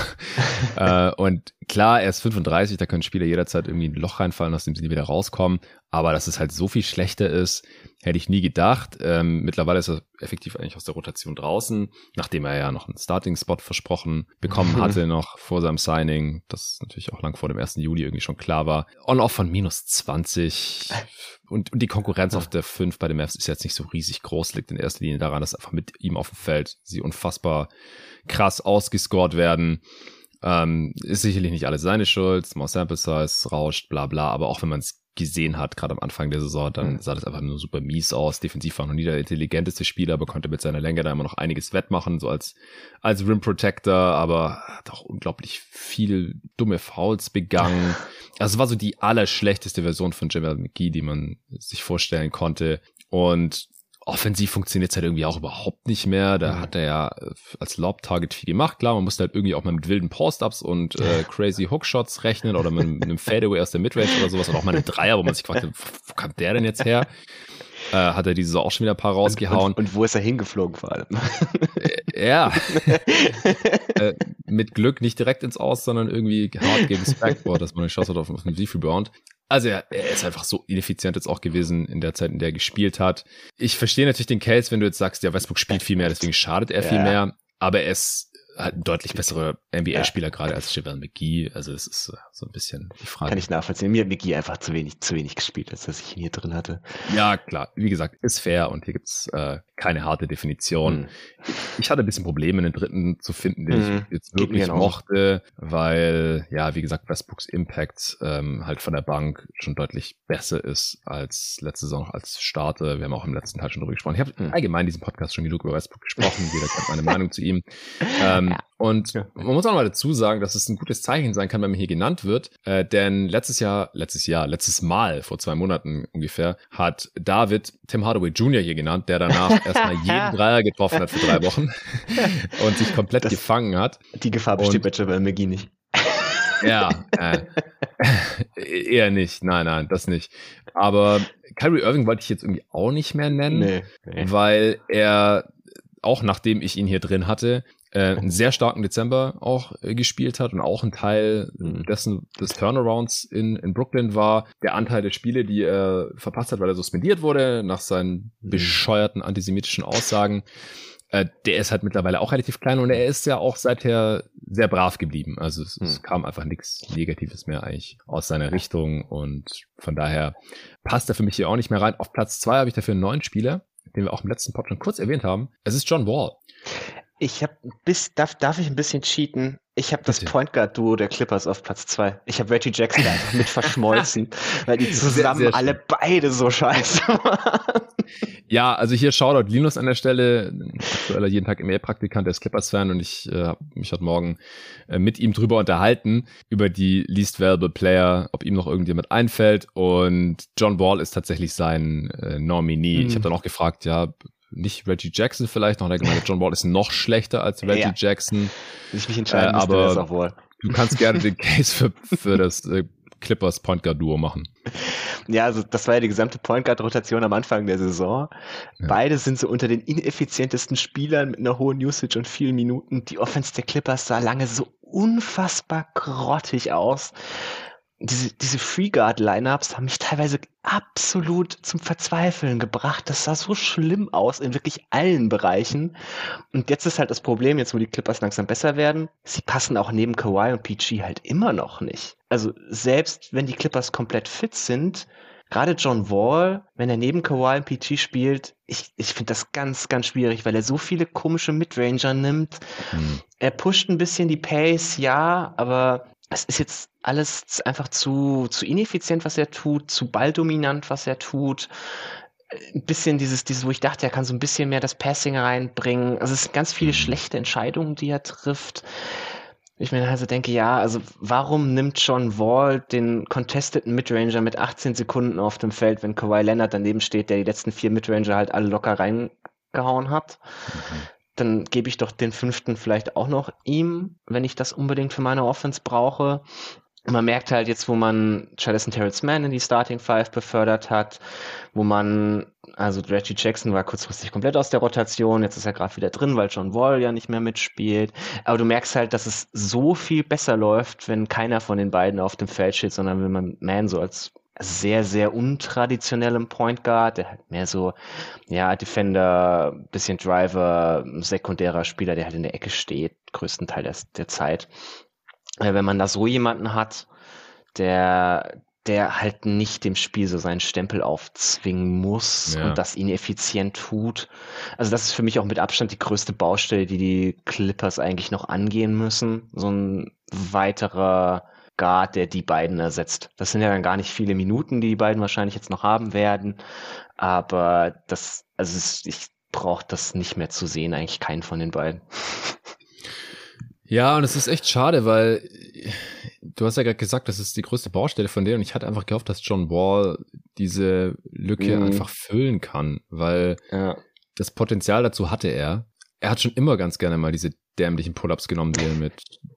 äh, und klar, er ist 35, da können Spieler jederzeit irgendwie ein Loch reinfallen, aus dem sie nie wieder rauskommen. Aber dass es halt so viel schlechter ist, hätte ich nie gedacht. Ähm, mittlerweile ist er effektiv eigentlich aus der Rotation draußen, nachdem er ja noch einen Starting-Spot versprochen bekommen hatte, noch vor seinem Signing, das natürlich auch lang vor dem 1. Juli irgendwie schon klar war. On-off von minus 20 und, und die Konkurrenz auf der 5 bei den Mavs ist jetzt nicht so riesig groß, liegt in erster Linie daran, dass einfach mit ihm auf dem Feld sie unfassbar krass ausgescored werden. Ähm, ist sicherlich nicht alles seine Schuld, Small Sample Size, rauscht, bla bla, aber auch wenn man es gesehen hat, gerade am Anfang der Saison, dann mhm. sah das einfach nur super mies aus. Defensiv war noch nie der intelligenteste Spieler, aber konnte mit seiner Länge da immer noch einiges wettmachen, so als, als Rim Protector, aber hat auch unglaublich viel dumme Fouls begangen. Also es war so die allerschlechteste Version von Jamal McGee, die man sich vorstellen konnte. Und offensiv funktioniert es halt irgendwie auch überhaupt nicht mehr. Da mhm. hat er ja äh, als Lob-Target viel gemacht. Klar, man musste halt irgendwie auch mal mit wilden Post-Ups und äh, crazy Hookshots rechnen oder mit, mit einem Fadeaway aus der Midrange oder sowas und auch mal eine Dreier, wo man sich gefragt hat, wo kam der denn jetzt her? Äh, hat er diese Saison auch schon wieder ein paar rausgehauen. Und, und, und wo ist er hingeflogen vor allem? Äh, ja. äh, mit Glück nicht direkt ins Aus, sondern irgendwie hart gegen das Backboard, dass man eine Chance hat auf einen Rebound. Also er, er ist einfach so ineffizient jetzt auch gewesen in der Zeit, in der er gespielt hat. Ich verstehe natürlich den Case, wenn du jetzt sagst, ja, Westbrook spielt viel mehr, deswegen schadet er ja. viel mehr. Aber er ist halt ein deutlich besserer NBA-Spieler ja. gerade als JaVale McGee. Also es ist äh, so ein bisschen die Frage. Kann ich nachvollziehen. Mir hat McGee einfach zu wenig, zu wenig gespielt, als dass ich ihn hier drin hatte. Ja, klar. Wie gesagt, ist fair und hier gibt's äh, keine harte Definition. Mhm. Ich hatte ein bisschen Probleme, einen dritten zu finden, den mhm. ich jetzt wirklich mochte, weil, ja, wie gesagt, Westbrooks Impact ähm, halt von der Bank schon deutlich besser ist als letzte Saison als Starter. Wir haben auch im letzten Teil schon drüber gesprochen. Ich habe mhm. allgemein in diesem Podcast schon genug über Westbrook gesprochen. Jeder kennt meine Meinung zu ihm. Ähm, ja. Und ja. man muss auch mal dazu sagen, dass es ein gutes Zeichen sein kann, wenn man hier genannt wird. Äh, denn letztes Jahr, letztes Jahr, letztes Mal, vor zwei Monaten ungefähr, hat David Tim Hardaway Jr. hier genannt, der danach erstmal jeden Dreier getroffen hat für drei Wochen und sich komplett das, gefangen hat. Die Gefahr besteht bei Javel McGee nicht. Ja, äh, eher nicht. Nein, nein, das nicht. Aber Kyrie Irving wollte ich jetzt irgendwie auch nicht mehr nennen, nee, nee. weil er auch nachdem ich ihn hier drin hatte, äh, einen sehr starken Dezember auch äh, gespielt hat und auch ein Teil mhm. dessen des Turnarounds in, in Brooklyn war. Der Anteil der Spiele, die er verpasst hat, weil er suspendiert wurde nach seinen mhm. bescheuerten antisemitischen Aussagen. Äh, der ist halt mittlerweile auch relativ klein und er ist ja auch seither sehr brav geblieben. Also es, es kam einfach nichts Negatives mehr eigentlich aus seiner Richtung und von daher passt er für mich hier auch nicht mehr rein. Auf Platz zwei habe ich dafür einen neuen Spieler, den wir auch im letzten Podcast kurz erwähnt haben. Es ist John Wall. Ich habe bis darf darf ich ein bisschen cheaten? Ich habe das Point Guard Duo der Clippers auf Platz zwei. Ich habe Reggie Jackson einfach mit verschmolzen, weil die zusammen sehr, sehr alle beide so scheiße waren. Ja, also hier Shoutout Linus an der Stelle, aktueller jeden Tag ML-Praktikant, der ist Clippers-Fan und ich äh, habe mich heute Morgen äh, mit ihm drüber unterhalten, über die Least Valuable Player, ob ihm noch irgendjemand einfällt und John Wall ist tatsächlich sein äh, Nominee. Mhm. Ich habe dann auch gefragt, ja, nicht Reggie Jackson vielleicht noch, der gemeint, John Wall ist noch schlechter als Reggie ja. Jackson. Ich mich entscheiden äh, aber müsste, wohl. du kannst gerne den Case für, für das äh, Clippers Point Guard Duo machen. Ja, also das war ja die gesamte Point Guard Rotation am Anfang der Saison. Ja. Beide sind so unter den ineffizientesten Spielern mit einer hohen Usage und vielen Minuten. Die Offense der Clippers sah lange so unfassbar grottig aus diese, diese Freeguard-Lineups haben mich teilweise absolut zum Verzweifeln gebracht. Das sah so schlimm aus in wirklich allen Bereichen. Und jetzt ist halt das Problem, jetzt wo die Clippers langsam besser werden, sie passen auch neben Kawhi und PG halt immer noch nicht. Also selbst wenn die Clippers komplett fit sind, gerade John Wall, wenn er neben Kawhi und PG spielt, ich, ich finde das ganz, ganz schwierig, weil er so viele komische Midranger nimmt. Hm. Er pusht ein bisschen die Pace, ja, aber es ist jetzt alles einfach zu, zu ineffizient, was er tut, zu balldominant, was er tut. Ein bisschen dieses, dieses, wo ich dachte, er kann so ein bisschen mehr das Passing reinbringen. Also es sind ganz viele mhm. schlechte Entscheidungen, die er trifft. Ich mir also denke, ja, also warum nimmt John Wall den contesteten Midranger mit 18 Sekunden auf dem Feld, wenn Kawhi Leonard daneben steht, der die letzten vier Midranger halt alle locker reingehauen hat? Mhm dann gebe ich doch den fünften vielleicht auch noch ihm, wenn ich das unbedingt für meine Offense brauche. Man merkt halt jetzt, wo man Charles Terrence Mann in die Starting Five befördert hat, wo man, also Reggie Jackson war kurzfristig komplett aus der Rotation, jetzt ist er gerade wieder drin, weil John Wall ja nicht mehr mitspielt. Aber du merkst halt, dass es so viel besser läuft, wenn keiner von den beiden auf dem Feld steht, sondern wenn man Mann so als sehr, sehr untraditionellem Point Guard, der halt mehr so, ja, Defender, bisschen Driver, sekundärer Spieler, der halt in der Ecke steht, größten Teil der, der Zeit. Wenn man da so jemanden hat, der, der halt nicht dem Spiel so seinen Stempel aufzwingen muss ja. und das ihn effizient tut. Also das ist für mich auch mit Abstand die größte Baustelle, die die Clippers eigentlich noch angehen müssen. So ein weiterer Guard, der die beiden ersetzt. Das sind ja dann gar nicht viele Minuten, die die beiden wahrscheinlich jetzt noch haben werden. Aber das, also ich brauche das nicht mehr zu sehen, eigentlich keinen von den beiden. Ja, und es ist echt schade, weil du hast ja gerade gesagt, das ist die größte Baustelle von denen und ich hatte einfach gehofft, dass John Wall diese Lücke mhm. einfach füllen kann, weil ja. das Potenzial dazu hatte er. Er hat schon immer ganz gerne mal diese dämlichen Pull-ups genommen, die er mit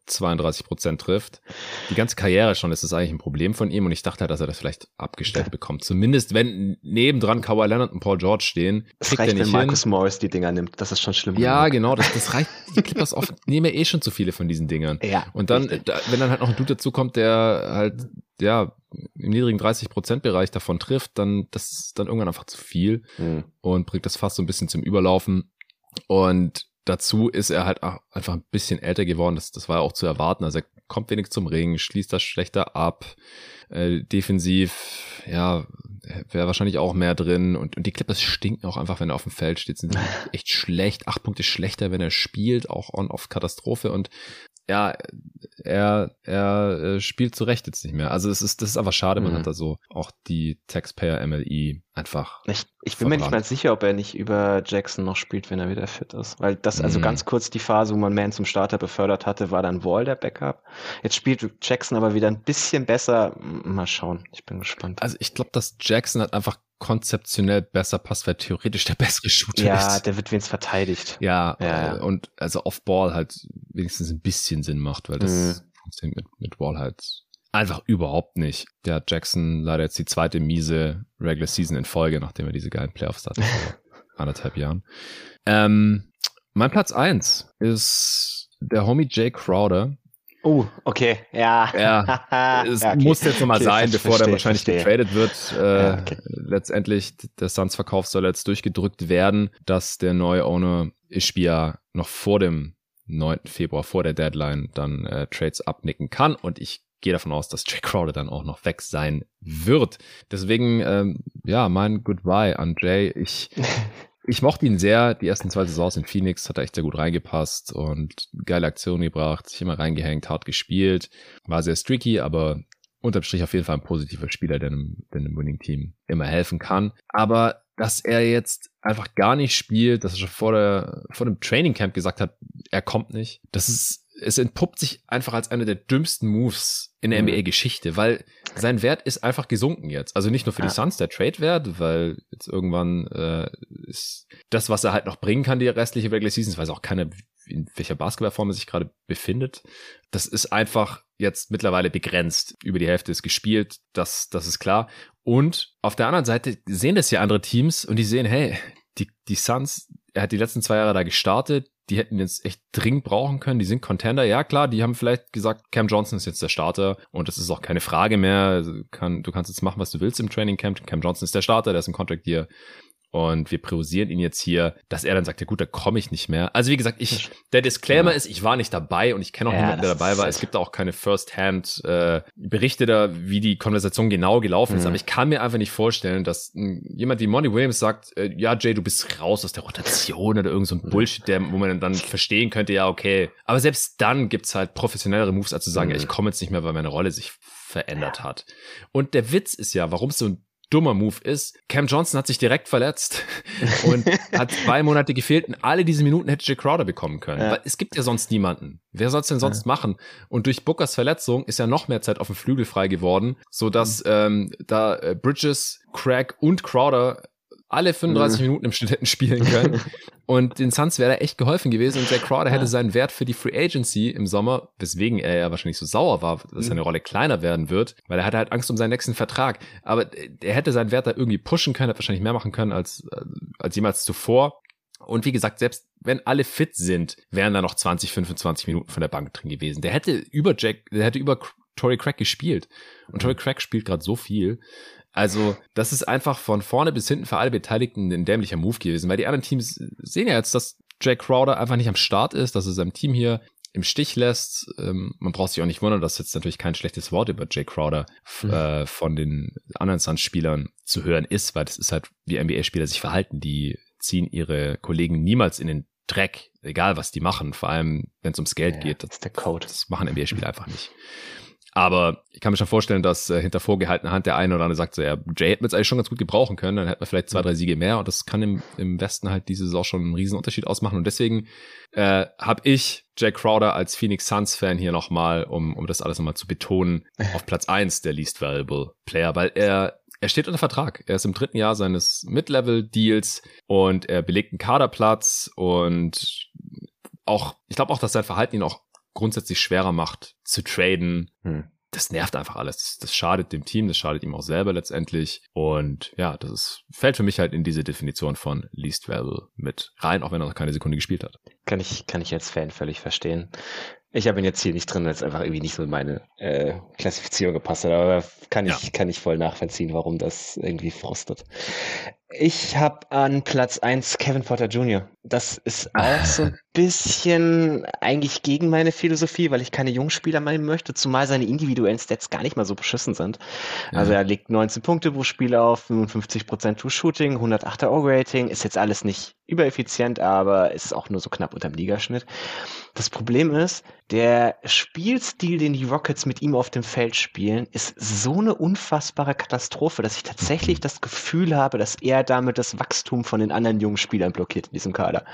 32 Prozent trifft. Die ganze Karriere schon ist es eigentlich ein Problem von ihm und ich dachte halt, dass er das vielleicht abgestellt ja. bekommt. Zumindest wenn nebendran Kawhi Leonard und Paul George stehen, das kriegt reicht, nicht wenn Marcus hin. Morris die Dinger nimmt. Das ist schon schlimm. Ja, genug. genau. Das, das reicht. Die Clippers oft nehmen eh schon zu viele von diesen Dingern. Ja. Und dann, da, wenn dann halt noch ein Dude dazu kommt, der halt ja im niedrigen 30 Prozent Bereich davon trifft, dann das ist dann irgendwann einfach zu viel mhm. und bringt das fast so ein bisschen zum Überlaufen. Und dazu ist er halt auch einfach ein bisschen älter geworden. Das, das war ja auch zu erwarten. Also er kommt wenig zum Ring, schließt das schlechter ab. Äh, defensiv, ja, wäre wahrscheinlich auch mehr drin. Und, und die Clippers stinken auch einfach, wenn er auf dem Feld steht. Sind echt schlecht. Acht Punkte schlechter, wenn er spielt. Auch on-off-Katastrophe. Und ja, er, er äh, spielt zu Recht jetzt nicht mehr. Also es ist, das ist aber schade, man mhm. hat da so auch die Taxpayer MLE einfach. Ich, ich bin mir nicht mal sicher, ob er nicht über Jackson noch spielt, wenn er wieder fit ist. Weil das, also mhm. ganz kurz die Phase, wo man Man zum Starter befördert hatte, war dann Wall der Backup. Jetzt spielt Jackson aber wieder ein bisschen besser. Mal schauen, ich bin gespannt. Also ich glaube, dass Jackson hat einfach konzeptionell besser passt, weil theoretisch der bessere Shooter ja, ist. Ja, der wird wenigstens verteidigt. Ja, ja, äh, und also Off-Ball halt wenigstens ein bisschen Sinn macht, weil das mhm. mit, mit Wall halt einfach überhaupt nicht. Der hat Jackson leider jetzt die zweite miese Regular Season in Folge, nachdem er diese geilen Playoffs hatte vor anderthalb Jahren. Ähm, mein Platz eins ist der Homie Jay Crowder. Oh, okay, ja. Ja, es ja, okay. muss jetzt nochmal okay, sein, bevor verstehe, der wahrscheinlich verstehe. getradet wird. Äh, ja, okay. Letztendlich, der Suns-Verkauf soll jetzt durchgedrückt werden, dass der neue Owner Ishbia noch vor dem 9. Februar, vor der Deadline, dann äh, Trades abnicken kann. Und ich gehe davon aus, dass Jay Crowder dann auch noch weg sein wird. Deswegen, ähm, ja, mein Goodbye an Jay. Ich ich mochte ihn sehr. Die ersten zwei Saisons in Phoenix hat er echt sehr gut reingepasst und geile Aktionen gebracht, sich immer reingehängt, hart gespielt. War sehr streaky, aber unterm Strich auf jeden Fall ein positiver Spieler, der einem, der einem Winning-Team immer helfen kann. Aber dass er jetzt einfach gar nicht spielt, dass er schon vor, der, vor dem Training Camp gesagt hat, er kommt nicht, das ist es entpuppt sich einfach als einer der dümmsten Moves in der mhm. NBA-Geschichte, weil sein Wert ist einfach gesunken jetzt. Also nicht nur für ja. die Suns der Trade-Wert, weil jetzt irgendwann äh, ist das, was er halt noch bringen kann, die restliche Regular Seasons, weiß auch keiner, in welcher Basketballform er sich gerade befindet. Das ist einfach jetzt mittlerweile begrenzt. Über die Hälfte ist gespielt, das, das ist klar. Und auf der anderen Seite sehen das ja andere Teams und die sehen, hey, die, die Suns, er hat die letzten zwei Jahre da gestartet, die hätten jetzt echt dringend brauchen können. Die sind Contender. Ja, klar, die haben vielleicht gesagt, Cam Johnson ist jetzt der Starter und das ist auch keine Frage mehr. Also du kannst jetzt machen, was du willst im Training Camp. Cam Johnson ist der Starter, der ist ein Contract hier. Und wir priorisieren ihn jetzt hier, dass er dann sagt, ja gut, da komme ich nicht mehr. Also wie gesagt, ich, der Disclaimer ja. ist, ich war nicht dabei und ich kenne auch ja, niemanden, der dabei war. Es gibt auch keine First-Hand äh, Berichte da, wie die Konversation genau gelaufen mhm. ist. Aber ich kann mir einfach nicht vorstellen, dass hm, jemand wie Monty Williams sagt, äh, ja Jay, du bist raus aus der Rotation oder irgend so ein Bullshit, der, wo man dann verstehen könnte, ja okay. Aber selbst dann gibt's halt professionellere Moves, als zu sagen, mhm. ja, ich komme jetzt nicht mehr, weil meine Rolle sich verändert hat. Und der Witz ist ja, warum es so ein dummer Move ist. Cam Johnson hat sich direkt verletzt und hat zwei Monate gefehlt und alle diese Minuten hätte Jay Crowder bekommen können. Ja. Weil es gibt ja sonst niemanden. Wer soll es denn sonst ja. machen? Und durch Bookers Verletzung ist ja noch mehr Zeit auf dem Flügel frei geworden, so dass mhm. ähm, da äh, Bridges, Craig und Crowder alle 35 mhm. Minuten im Schnitt hätten spielen können. Und den Suns wäre da echt geholfen gewesen und Jack Crowder hätte seinen Wert für die Free Agency im Sommer, weswegen er ja wahrscheinlich so sauer war, dass seine mhm. Rolle kleiner werden wird, weil er hatte halt Angst um seinen nächsten Vertrag. Aber er hätte seinen Wert da irgendwie pushen können, hat wahrscheinlich mehr machen können als, als jemals zuvor. Und wie gesagt, selbst wenn alle fit sind, wären da noch 20, 25 Minuten von der Bank drin gewesen. Der hätte über Jack, der hätte über Tory Craig gespielt. Und Tory Craig spielt gerade so viel. Also, das ist einfach von vorne bis hinten für alle Beteiligten ein dämlicher Move gewesen, weil die anderen Teams sehen ja jetzt, dass Jack Crowder einfach nicht am Start ist, dass er seinem Team hier im Stich lässt. Ähm, man braucht sich auch nicht wundern, dass jetzt natürlich kein schlechtes Wort über Jay Crowder mhm. äh, von den anderen Suns-Spielern zu hören ist, weil das ist halt, wie NBA-Spieler sich verhalten. Die ziehen ihre Kollegen niemals in den Dreck, egal was die machen, vor allem wenn es ums Geld ja, geht. Das ist der Code. Das machen NBA-Spieler einfach nicht. Aber ich kann mir schon vorstellen, dass äh, hinter vorgehaltener Hand der eine oder andere sagt so, ja, Jay hätte wir jetzt eigentlich schon ganz gut gebrauchen können, dann hätten wir vielleicht zwei, drei Siege mehr. Und das kann im, im Westen halt diese Saison schon einen riesen Unterschied ausmachen. Und deswegen äh, habe ich Jay Crowder als Phoenix Suns Fan hier nochmal, um, um das alles nochmal zu betonen, auf Platz eins der least valuable Player, weil er er steht unter Vertrag. Er ist im dritten Jahr seines Mid-Level-Deals und er belegt einen Kaderplatz und auch, ich glaube auch, dass sein Verhalten ihn auch grundsätzlich schwerer macht zu traden. Hm. Das nervt einfach alles. Das, das, schadet dem Team, das schadet ihm auch selber letztendlich. Und ja, das ist, fällt für mich halt in diese Definition von Least Value mit rein, auch wenn er noch keine Sekunde gespielt hat. Kann ich, kann ich als Fan völlig verstehen. Ich habe ihn jetzt hier nicht drin, weil es einfach irgendwie nicht so in meine äh, Klassifizierung gepasst hat, aber kann ich, ja. kann ich voll nachvollziehen, warum das irgendwie frustet. Ich habe an Platz eins Kevin Porter Jr. Das ist auch so ein bisschen eigentlich gegen meine Philosophie, weil ich keine Jungspieler meinen möchte, zumal seine individuellen Stats gar nicht mal so beschissen sind. Also er legt 19 Punkte pro Spiel auf, 55% True Shooting, 108er O-Rating, ist jetzt alles nicht übereffizient, aber ist auch nur so knapp unterm Ligaschnitt. Das Problem ist, der Spielstil, den die Rockets mit ihm auf dem Feld spielen, ist so eine unfassbare Katastrophe, dass ich tatsächlich das Gefühl habe, dass er damit das Wachstum von den anderen jungen Spielern blockiert in diesem Kader.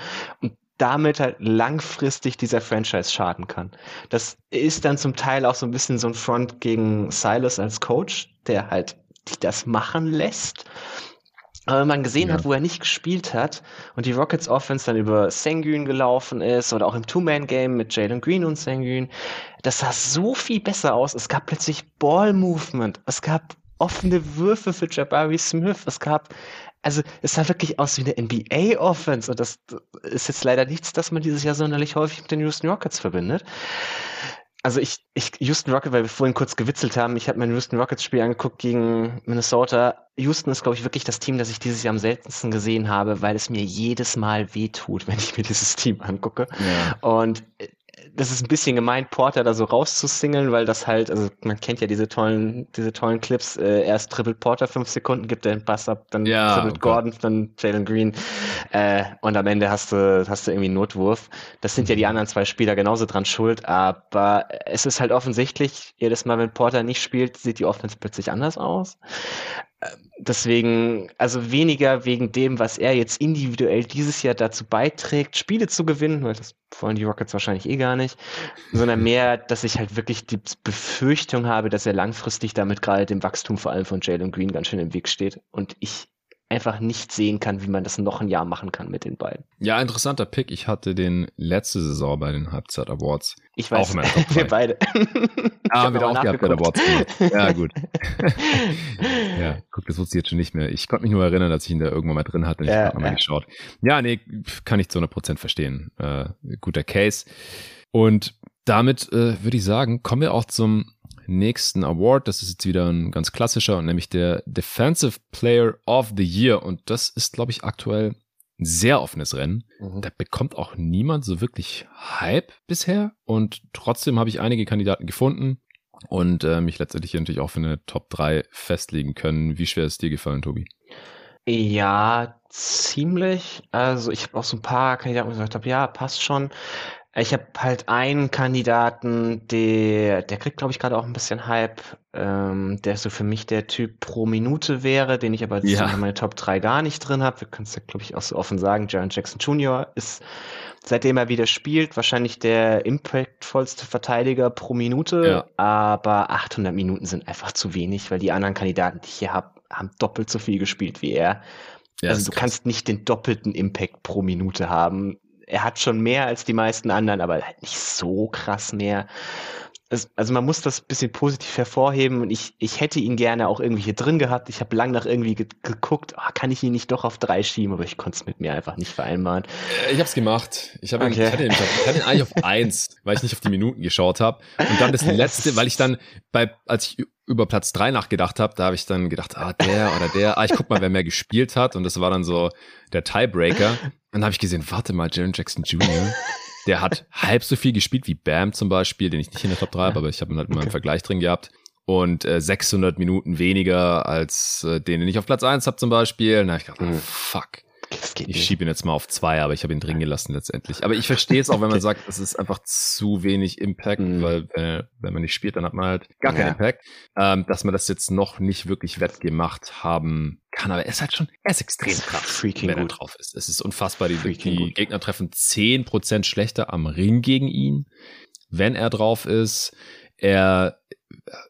Und damit halt langfristig dieser Franchise schaden kann. Das ist dann zum Teil auch so ein bisschen so ein Front gegen Silas als Coach, der halt das machen lässt aber wenn man gesehen ja. hat, wo er nicht gespielt hat und die Rockets Offense dann über Sengun gelaufen ist oder auch im Two-Man-Game mit Jalen Green und Sengun, das sah so viel besser aus. Es gab plötzlich Ball-Movement. Es gab offene Würfe für Jabari Smith. Es gab, also es sah wirklich aus wie eine NBA-Offense und das ist jetzt leider nichts, das man dieses Jahr sonderlich häufig mit den Houston Rockets verbindet. also ich, ich, Houston Rockets, weil wir vorhin kurz gewitzelt haben, ich habe mein Houston Rockets Spiel angeguckt gegen Minnesota. Houston ist, glaube ich, wirklich das Team, das ich dieses Jahr am seltensten gesehen habe, weil es mir jedes Mal wehtut, wenn ich mir dieses Team angucke. Ja. Und äh, das ist ein bisschen gemeint, Porter da so rauszusingeln, weil das halt, also man kennt ja diese tollen, diese tollen Clips, äh, erst trippelt Porter fünf Sekunden, gibt er den Pass ab, dann ja, trippelt Gordon, dann Jalen Green äh, und am Ende hast du, hast du irgendwie einen Notwurf. Das sind ja die mhm. anderen zwei Spieler genauso dran schuld, aber es ist halt offensichtlich, jedes Mal, wenn Porter nicht spielt, sieht die Offense plötzlich anders aus deswegen, also weniger wegen dem, was er jetzt individuell dieses Jahr dazu beiträgt, Spiele zu gewinnen, weil das wollen die Rockets wahrscheinlich eh gar nicht, sondern mehr, dass ich halt wirklich die Befürchtung habe, dass er langfristig damit gerade dem Wachstum vor allem von Jalen Green ganz schön im Weg steht. Und ich einfach nicht sehen kann, wie man das noch ein Jahr machen kann mit den beiden. Ja, interessanter Pick. Ich hatte den letzte Saison bei den Halbzeit Awards. Ich weiß, auch wir beide. Ah, haben wir auch gehabt bei der Awards gemacht. Ja, gut. ja, guck, das wusste ich jetzt schon nicht mehr. Ich konnte mich nur erinnern, dass ich ihn da irgendwann mal drin hatte und ich ja, habe mal ja. geschaut. Ja, nee, kann ich zu 100% verstehen. Äh, guter Case. Und damit äh, würde ich sagen, kommen wir auch zum nächsten Award. Das ist jetzt wieder ein ganz klassischer, nämlich der Defensive Player of the Year. Und das ist, glaube ich, aktuell ein sehr offenes Rennen. Mhm. Da bekommt auch niemand so wirklich Hype bisher. Und trotzdem habe ich einige Kandidaten gefunden und äh, mich letztendlich hier natürlich auch für eine Top 3 festlegen können. Wie schwer ist dir gefallen, Tobi? Ja, ziemlich. Also ich habe auch so ein paar Kandidaten gesagt habe, ja, passt schon. Ich habe halt einen Kandidaten, der, der kriegt, glaube ich, gerade auch ein bisschen Hype, ähm, der so für mich der Typ pro Minute wäre, den ich aber ja. in meine Top 3 gar nicht drin habe. Wir können es ja, glaube ich, auch so offen sagen. Jaron Jackson Jr. ist, seitdem er wieder spielt, wahrscheinlich der impactvollste Verteidiger pro Minute. Ja. Aber 800 Minuten sind einfach zu wenig, weil die anderen Kandidaten, die ich hier habe, haben doppelt so viel gespielt wie er. Ja, also du krass. kannst nicht den doppelten Impact pro Minute haben er hat schon mehr als die meisten anderen, aber halt nicht so krass mehr. Es, also man muss das bisschen positiv hervorheben und ich, ich hätte ihn gerne auch irgendwie hier drin gehabt. Ich habe lang nach irgendwie ge geguckt, oh, kann ich ihn nicht doch auf drei schieben, aber ich konnte es mit mir einfach nicht vereinbaren. Äh, ich habe es gemacht. Ich, hab okay. ihn, ich, hatte ihn, ich hatte ihn eigentlich auf eins, weil ich nicht auf die Minuten geschaut habe. Und dann das letzte, weil ich dann bei, als ich über Platz drei nachgedacht habe, da habe ich dann gedacht, ah, der oder der, ah, ich guck mal, wer mehr gespielt hat. Und das war dann so der Tiebreaker. Und dann habe ich gesehen, warte mal, Jaron Jackson Jr., der hat halb so viel gespielt wie Bam zum Beispiel, den ich nicht in der Top 3 habe, aber ich habe ihn halt immer okay. im Vergleich drin gehabt. Und äh, 600 Minuten weniger als äh, den, den ich auf Platz 1 habe zum Beispiel. Und da habe ich gedacht, mhm. fuck ich schiebe ihn jetzt mal auf zwei, aber ich habe ihn drin gelassen letztendlich. Aber ich verstehe es auch, wenn man sagt, es ist einfach zu wenig Impact, mhm. weil äh, wenn man nicht spielt, dann hat man halt gar keinen ja. Impact. Ähm, dass man das jetzt noch nicht wirklich wettgemacht haben kann, aber er ist halt schon, er ist extrem krass, Freaking wenn er gut. drauf ist. Es ist unfassbar. Die, die Gegner treffen zehn Prozent schlechter am Ring gegen ihn, wenn er drauf ist. Er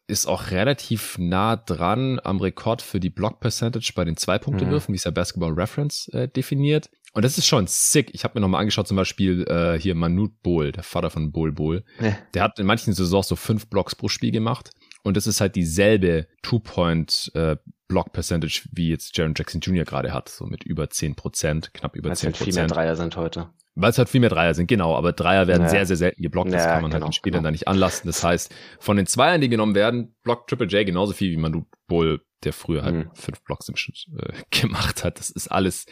ist auch relativ nah dran am Rekord für die Block Percentage bei den Zwei-Punkte-Würfen, mhm. wie es ja Basketball Reference äh, definiert. Und das ist schon sick. Ich habe mir nochmal angeschaut, zum Beispiel äh, hier Manute Bohl, der Vater von Bohl Bohl. Ja. Der hat in manchen Saisons so fünf Blocks pro Spiel gemacht. Und das ist halt dieselbe Two-Point äh, Block Percentage, wie jetzt Jaron Jackson Jr. gerade hat, so mit über zehn Prozent, knapp über zehn Prozent. Viel mehr Dreier sind heute. Weil es halt viel mehr Dreier sind, genau, aber Dreier werden ja. sehr, sehr selten geblockt, das ja, kann man genau, halt den Spielern genau. da nicht anlassen. Das heißt, von den Zweiern, die genommen werden, blockt Triple J genauso viel, wie man wohl, der früher halt mhm. fünf Blocks im Schnitt äh, gemacht hat. Das ist alles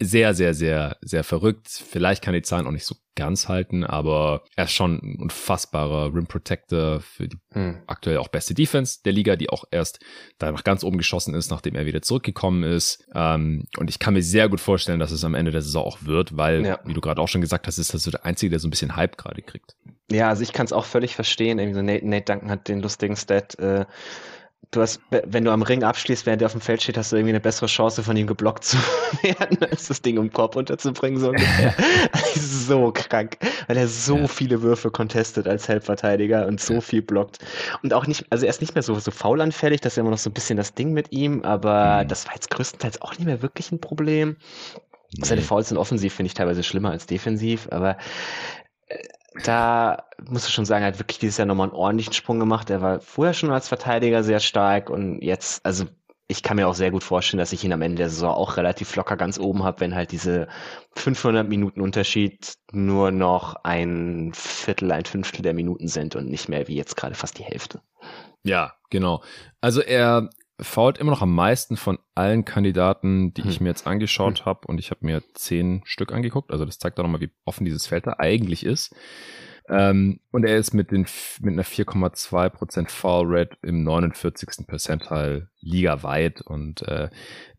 sehr, sehr, sehr, sehr verrückt. Vielleicht kann die Zahlen auch nicht so ganz halten, aber er ist schon ein unfassbarer Rim Protector für die hm. aktuell auch beste Defense der Liga, die auch erst da nach ganz oben geschossen ist, nachdem er wieder zurückgekommen ist. Ähm, und ich kann mir sehr gut vorstellen, dass es am Ende der Saison auch wird, weil, ja. wie du gerade auch schon gesagt hast, ist das so der Einzige, der so ein bisschen Hype gerade kriegt. Ja, also ich kann es auch völlig verstehen. Irgendwie so Nate, Nate Duncan hat den lustigen Stat, äh, du hast, wenn du am Ring abschließt, während der auf dem Feld steht, hast du irgendwie eine bessere Chance, von ihm geblockt zu werden, als das Ding um Korb unterzubringen, so ungefähr. so krank, weil er so ja. viele Würfe contestet als Helpverteidiger und so viel blockt. Und auch nicht, also er ist nicht mehr so, so faulanfällig, das ist immer noch so ein bisschen das Ding mit ihm, aber mhm. das war jetzt größtenteils auch nicht mehr wirklich ein Problem. Seine Fouls sind offensiv, finde ich teilweise schlimmer als defensiv, aber da muss ich schon sagen, er hat wirklich dieses Jahr nochmal einen ordentlichen Sprung gemacht. Er war vorher schon als Verteidiger sehr stark und jetzt, also ich kann mir auch sehr gut vorstellen, dass ich ihn am Ende der Saison auch relativ locker ganz oben habe, wenn halt diese 500 Minuten Unterschied nur noch ein Viertel, ein Fünftel der Minuten sind und nicht mehr wie jetzt gerade fast die Hälfte. Ja, genau. Also er fault immer noch am meisten von allen Kandidaten, die hm. ich mir jetzt angeschaut hm. habe und ich habe mir zehn Stück angeguckt. Also das zeigt auch nochmal, wie offen dieses Feld da eigentlich ist. Ähm, und er ist mit, den, mit einer 4,2% Foul Rate im 49. Percentile ligaweit und äh,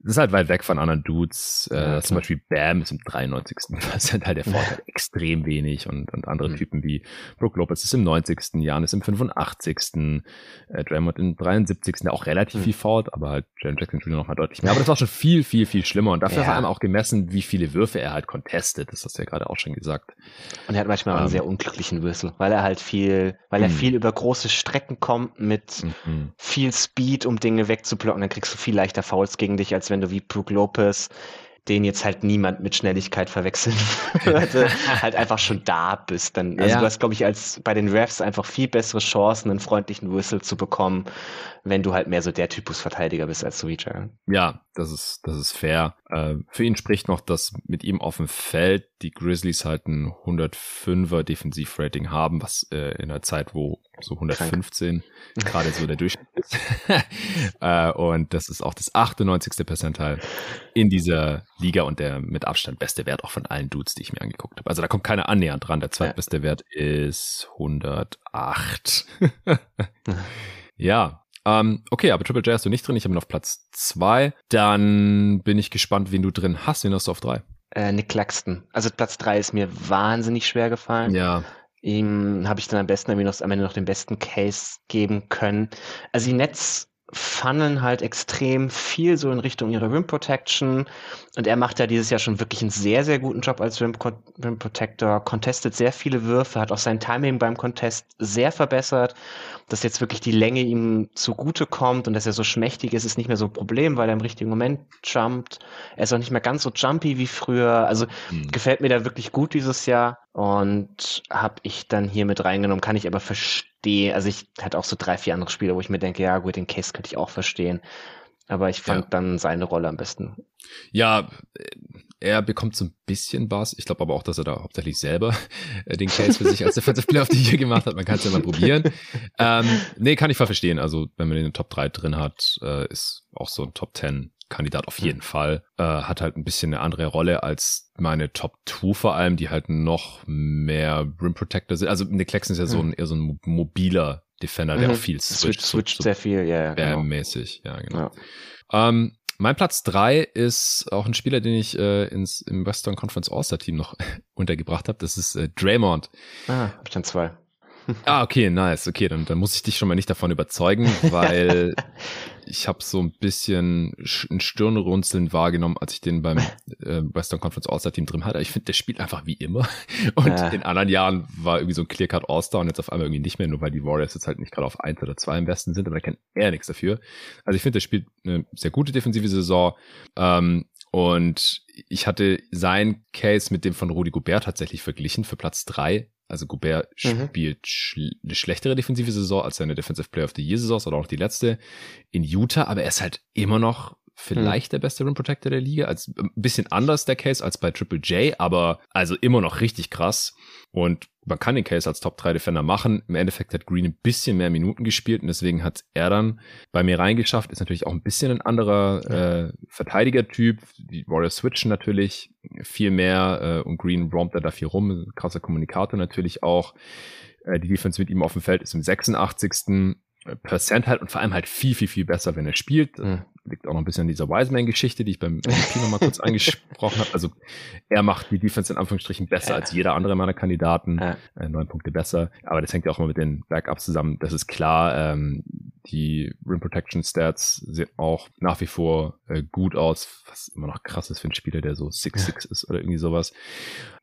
das ist halt weit weg von anderen Dudes. Äh, ja, zum Beispiel Bam ist im 93. Percentile, der fordert halt extrem wenig und, und andere mhm. Typen wie Brook Lopez ist im 90. Jan ist im 85. Äh, Draymond im 73. der auch relativ mhm. viel fault, aber halt Jalen Jackson Jr. noch mal deutlich mehr. Aber das war schon viel, viel, viel schlimmer und dafür ja. hat er auch gemessen, wie viele Würfe er halt contestet. Das hast du ja gerade auch schon gesagt. Und er hat manchmal um, einen ähm. sehr unglücklichen Whistle, weil er halt viel, weil er mhm. viel über große Strecken kommt mit mhm. viel Speed, um Dinge wegzublocken. Dann kriegst du viel leichter Fouls gegen dich, als wenn du wie Brook Lopez den jetzt halt niemand mit Schnelligkeit verwechseln würde, halt einfach schon da bist. Dann, also ja. du hast, glaube ich, als bei den Refs einfach viel bessere Chancen, einen freundlichen Whistle zu bekommen, wenn du halt mehr so der Typus Verteidiger bist als Reacher. Ja, das ist, das ist fair. Äh, für ihn spricht noch, dass mit ihm auf dem Feld die Grizzlies halt ein 105er Defensivrating haben, was äh, in einer Zeit, wo so 115 gerade so der Durchschnitt ist. äh, und das ist auch das 98. Percentile in dieser Liga und der mit Abstand beste Wert auch von allen Dudes, die ich mir angeguckt habe. Also da kommt keiner annähernd dran. Der zweitbeste ja. Wert ist 108. ja, ähm, okay, aber Triple J hast du nicht drin. Ich habe ihn auf Platz zwei. Dann bin ich gespannt, wen du drin hast. Wen hast du auf drei? Äh, Nick Claxton. Also Platz drei ist mir wahnsinnig schwer gefallen. Ja. Ihm habe ich dann am besten am Ende noch den besten Case geben können. Also die Netz funneln halt extrem viel so in Richtung ihrer Rim Protection. Und er macht ja dieses Jahr schon wirklich einen sehr, sehr guten Job als Rim, Rim Protector, contestet sehr viele Würfe, hat auch sein Timing beim Contest sehr verbessert, dass jetzt wirklich die Länge ihm zugute kommt und dass er so schmächtig ist, ist nicht mehr so ein Problem, weil er im richtigen Moment jumpt. Er ist auch nicht mehr ganz so jumpy wie früher. Also mhm. gefällt mir da wirklich gut dieses Jahr und habe ich dann hier mit reingenommen, kann ich aber verstehen. Also ich hatte auch so drei, vier andere Spiele, wo ich mir denke, ja gut, den Case könnte ich auch verstehen. Aber ich fand ja. dann seine Rolle am besten. Ja, er bekommt so ein bisschen Bass. Ich glaube aber auch, dass er da hauptsächlich selber äh, den Case für sich als Defensive Player of the Year gemacht hat. Man kann es ja mal probieren. ähm, nee, kann ich voll verstehen. Also wenn man den in den Top 3 drin hat, äh, ist auch so ein Top 10 Kandidat auf jeden mhm. Fall. Äh, hat halt ein bisschen eine andere Rolle als meine Top 2 vor allem, die halt noch mehr Rim Protector sind. Also Nick Claxton ist ja so ein, eher so ein mobiler Defender, der mhm. auch viel switcht. Switcht so sehr viel, ja. Yeah, genau. mäßig ja, genau. Ja. Ähm, mein Platz drei ist auch ein Spieler, den ich äh, ins, im Western Conference All-Star Team noch untergebracht habe. Das ist äh, Draymond. Ah, hab ich dann zwei. ah, okay, nice. Okay, dann, dann muss ich dich schon mal nicht davon überzeugen, weil ich habe so ein bisschen ein Stirnrunzeln wahrgenommen, als ich den beim äh, Western Conference All-Star Team drin hatte. Ich finde, der spielt einfach wie immer. Und ja. in anderen Jahren war irgendwie so ein Clear-Cut All-Star und jetzt auf einmal irgendwie nicht mehr, nur weil die Warriors jetzt halt nicht gerade auf eins oder zwei im Westen sind, aber da kennt er nichts dafür. Also ich finde, der spielt eine sehr gute defensive Saison. Ähm, und ich hatte sein Case mit dem von Rudy Gobert tatsächlich verglichen für Platz drei also Gobert mhm. spielt schl eine schlechtere defensive Saison als seine Defensive Player of the Year Saison oder auch die letzte in Utah, aber er ist halt immer noch vielleicht mhm. der beste Rim Protector der Liga. Als ein bisschen anders der Case als bei Triple J, aber also immer noch richtig krass. Und man kann den Case als Top 3 Defender machen. Im Endeffekt hat Green ein bisschen mehr Minuten gespielt und deswegen hat er dann bei mir reingeschafft. Ist natürlich auch ein bisschen ein anderer ja. äh, Verteidiger-Typ. Die Warriors switchen natürlich viel mehr äh, und Green rompt da viel rum. Krasser Kommunikator natürlich auch. Äh, die Defense mit ihm auf dem Feld ist im 86. Percent halt und vor allem halt viel, viel, viel besser, wenn er spielt. Mhm. Liegt auch noch ein bisschen an dieser Wiseman-Geschichte, die ich beim MVP noch mal kurz angesprochen habe. Also er macht die Defense in Anführungsstrichen besser ja. als jeder andere meiner Kandidaten. Ja. Äh, neun Punkte besser. Aber das hängt ja auch mal mit den Backups zusammen. Das ist klar. Ähm, die Rim Protection Stats sehen auch nach wie vor äh, gut aus, was immer noch krass ist für einen Spieler, der so 6'6 ist oder irgendwie sowas.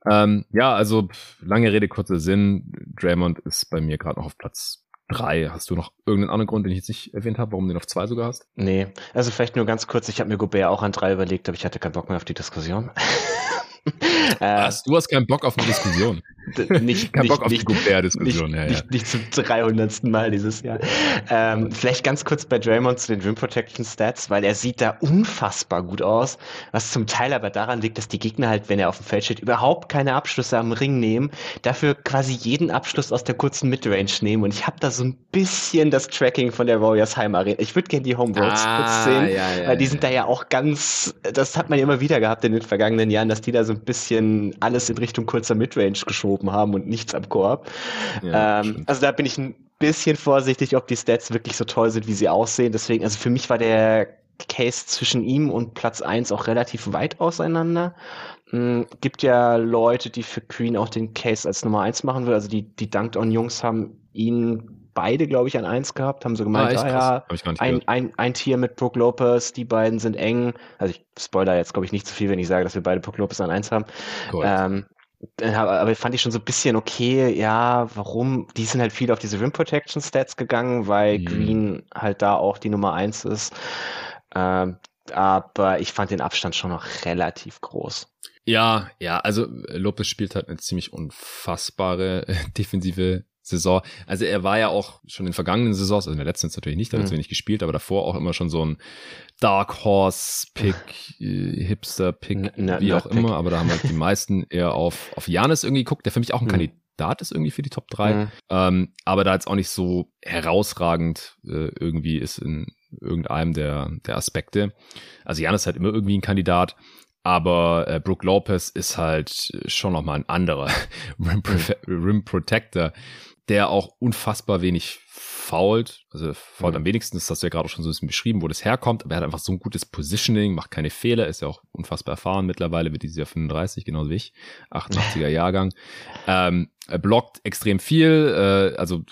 Ähm, ja, also lange Rede, kurzer Sinn. Draymond ist bei mir gerade noch auf Platz drei. Hast du noch irgendeinen anderen Grund, den ich jetzt nicht erwähnt habe, warum du den auf zwei sogar hast? Nee, also vielleicht nur ganz kurz. Ich habe mir Gobert auch an drei überlegt, aber ich hatte keinen Bock mehr auf die Diskussion. Was? Du hast keinen Bock auf eine Diskussion? nicht, Kein nicht, Bock auf nicht, die Gobert-Diskussion. Nicht, ja, ja. nicht, nicht zum 300. Mal dieses Jahr. Ähm, vielleicht ganz kurz bei Draymond zu den Rim Protection Stats, weil er sieht da unfassbar gut aus, was zum Teil aber daran liegt, dass die Gegner halt, wenn er auf dem Feld steht, überhaupt keine Abschlüsse am Ring nehmen, dafür quasi jeden Abschluss aus der kurzen Midrange nehmen und ich habe da so ein bisschen das Tracking von der Warriors Heim Arena. Ich würde gerne die Home Roads ah, kurz sehen, ja, weil die sind da ja auch ganz, das hat man ja immer wieder gehabt in den vergangenen Jahren, dass die da so ein bisschen alles in Richtung kurzer Midrange geschoben haben und nichts am Korb. Ähm, also da bin ich ein bisschen vorsichtig, ob die Stats wirklich so toll sind, wie sie aussehen. Deswegen, also für mich war der Case zwischen ihm und Platz 1 auch relativ weit auseinander. Mhm, gibt ja Leute, die für Queen auch den Case als Nummer 1 machen will. Also die, die Dunked On Jungs haben ihn beide, glaube ich, an 1 gehabt, haben so gemeint, ah, ah ja, ein, ein, ein Tier mit Brook Lopez, die beiden sind eng. Also ich spoiler jetzt, glaube ich, nicht zu viel, wenn ich sage, dass wir beide Brook Lopez an 1 haben. Cool. Ähm, aber fand ich schon so ein bisschen okay, ja, warum? Die sind halt viel auf diese Rim Protection Stats gegangen, weil mhm. Green halt da auch die Nummer eins ist. Ähm, aber ich fand den Abstand schon noch relativ groß. Ja, ja, also Lopez spielt halt eine ziemlich unfassbare äh, defensive Saison. Also er war ja auch schon in vergangenen Saisons, also in der letzten jetzt natürlich nicht, da hat er mhm. wenig gespielt, aber davor auch immer schon so ein Dark Horse Pick, äh, Hipster Pick, N wie auch immer, aber da haben halt die meisten eher auf auf Janis irgendwie geguckt, der für mich auch ein mhm. Kandidat ist irgendwie für die Top 3, mhm. ähm, aber da jetzt auch nicht so herausragend äh, irgendwie ist in irgendeinem der der Aspekte. Also Janis ist halt immer irgendwie ein Kandidat. Aber äh, Brooke Lopez ist halt schon nochmal ein anderer Rim, mhm. Rim Protector der auch unfassbar wenig fault. Also fault mhm. am wenigsten, das hast du ja gerade schon so ein bisschen beschrieben, wo das herkommt, aber er hat einfach so ein gutes Positioning, macht keine Fehler, ist ja auch unfassbar erfahren mittlerweile, wird dieses Jahr 35, genauso wie ich, 88er Jahrgang. Ähm, er blockt extrem viel, äh, also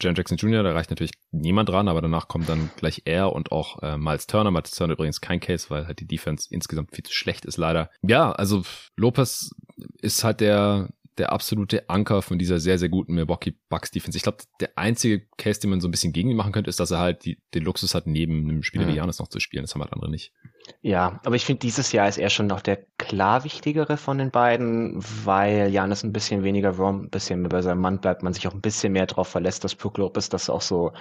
Jan Jackson Jr., da reicht natürlich niemand dran, aber danach kommt dann gleich er und auch äh, Miles Turner. Miles Turner übrigens kein Case, weil halt die Defense insgesamt viel zu schlecht ist leider. Ja, also Lopez ist halt der der absolute Anker von dieser sehr, sehr guten Milwaukee Bucks Defense. Ich glaube, der einzige Case, den man so ein bisschen gegen ihn machen könnte, ist, dass er halt die, den Luxus hat, neben einem Spieler mhm. wie Janis noch zu spielen. Das haben halt andere nicht. Ja, aber ich finde, dieses Jahr ist er schon noch der klar wichtigere von den beiden, weil Janis ein bisschen weniger Rom, ein bisschen mehr bei seinem Mann bleibt, man sich auch ein bisschen mehr darauf verlässt, dass Brook Lopez das auch so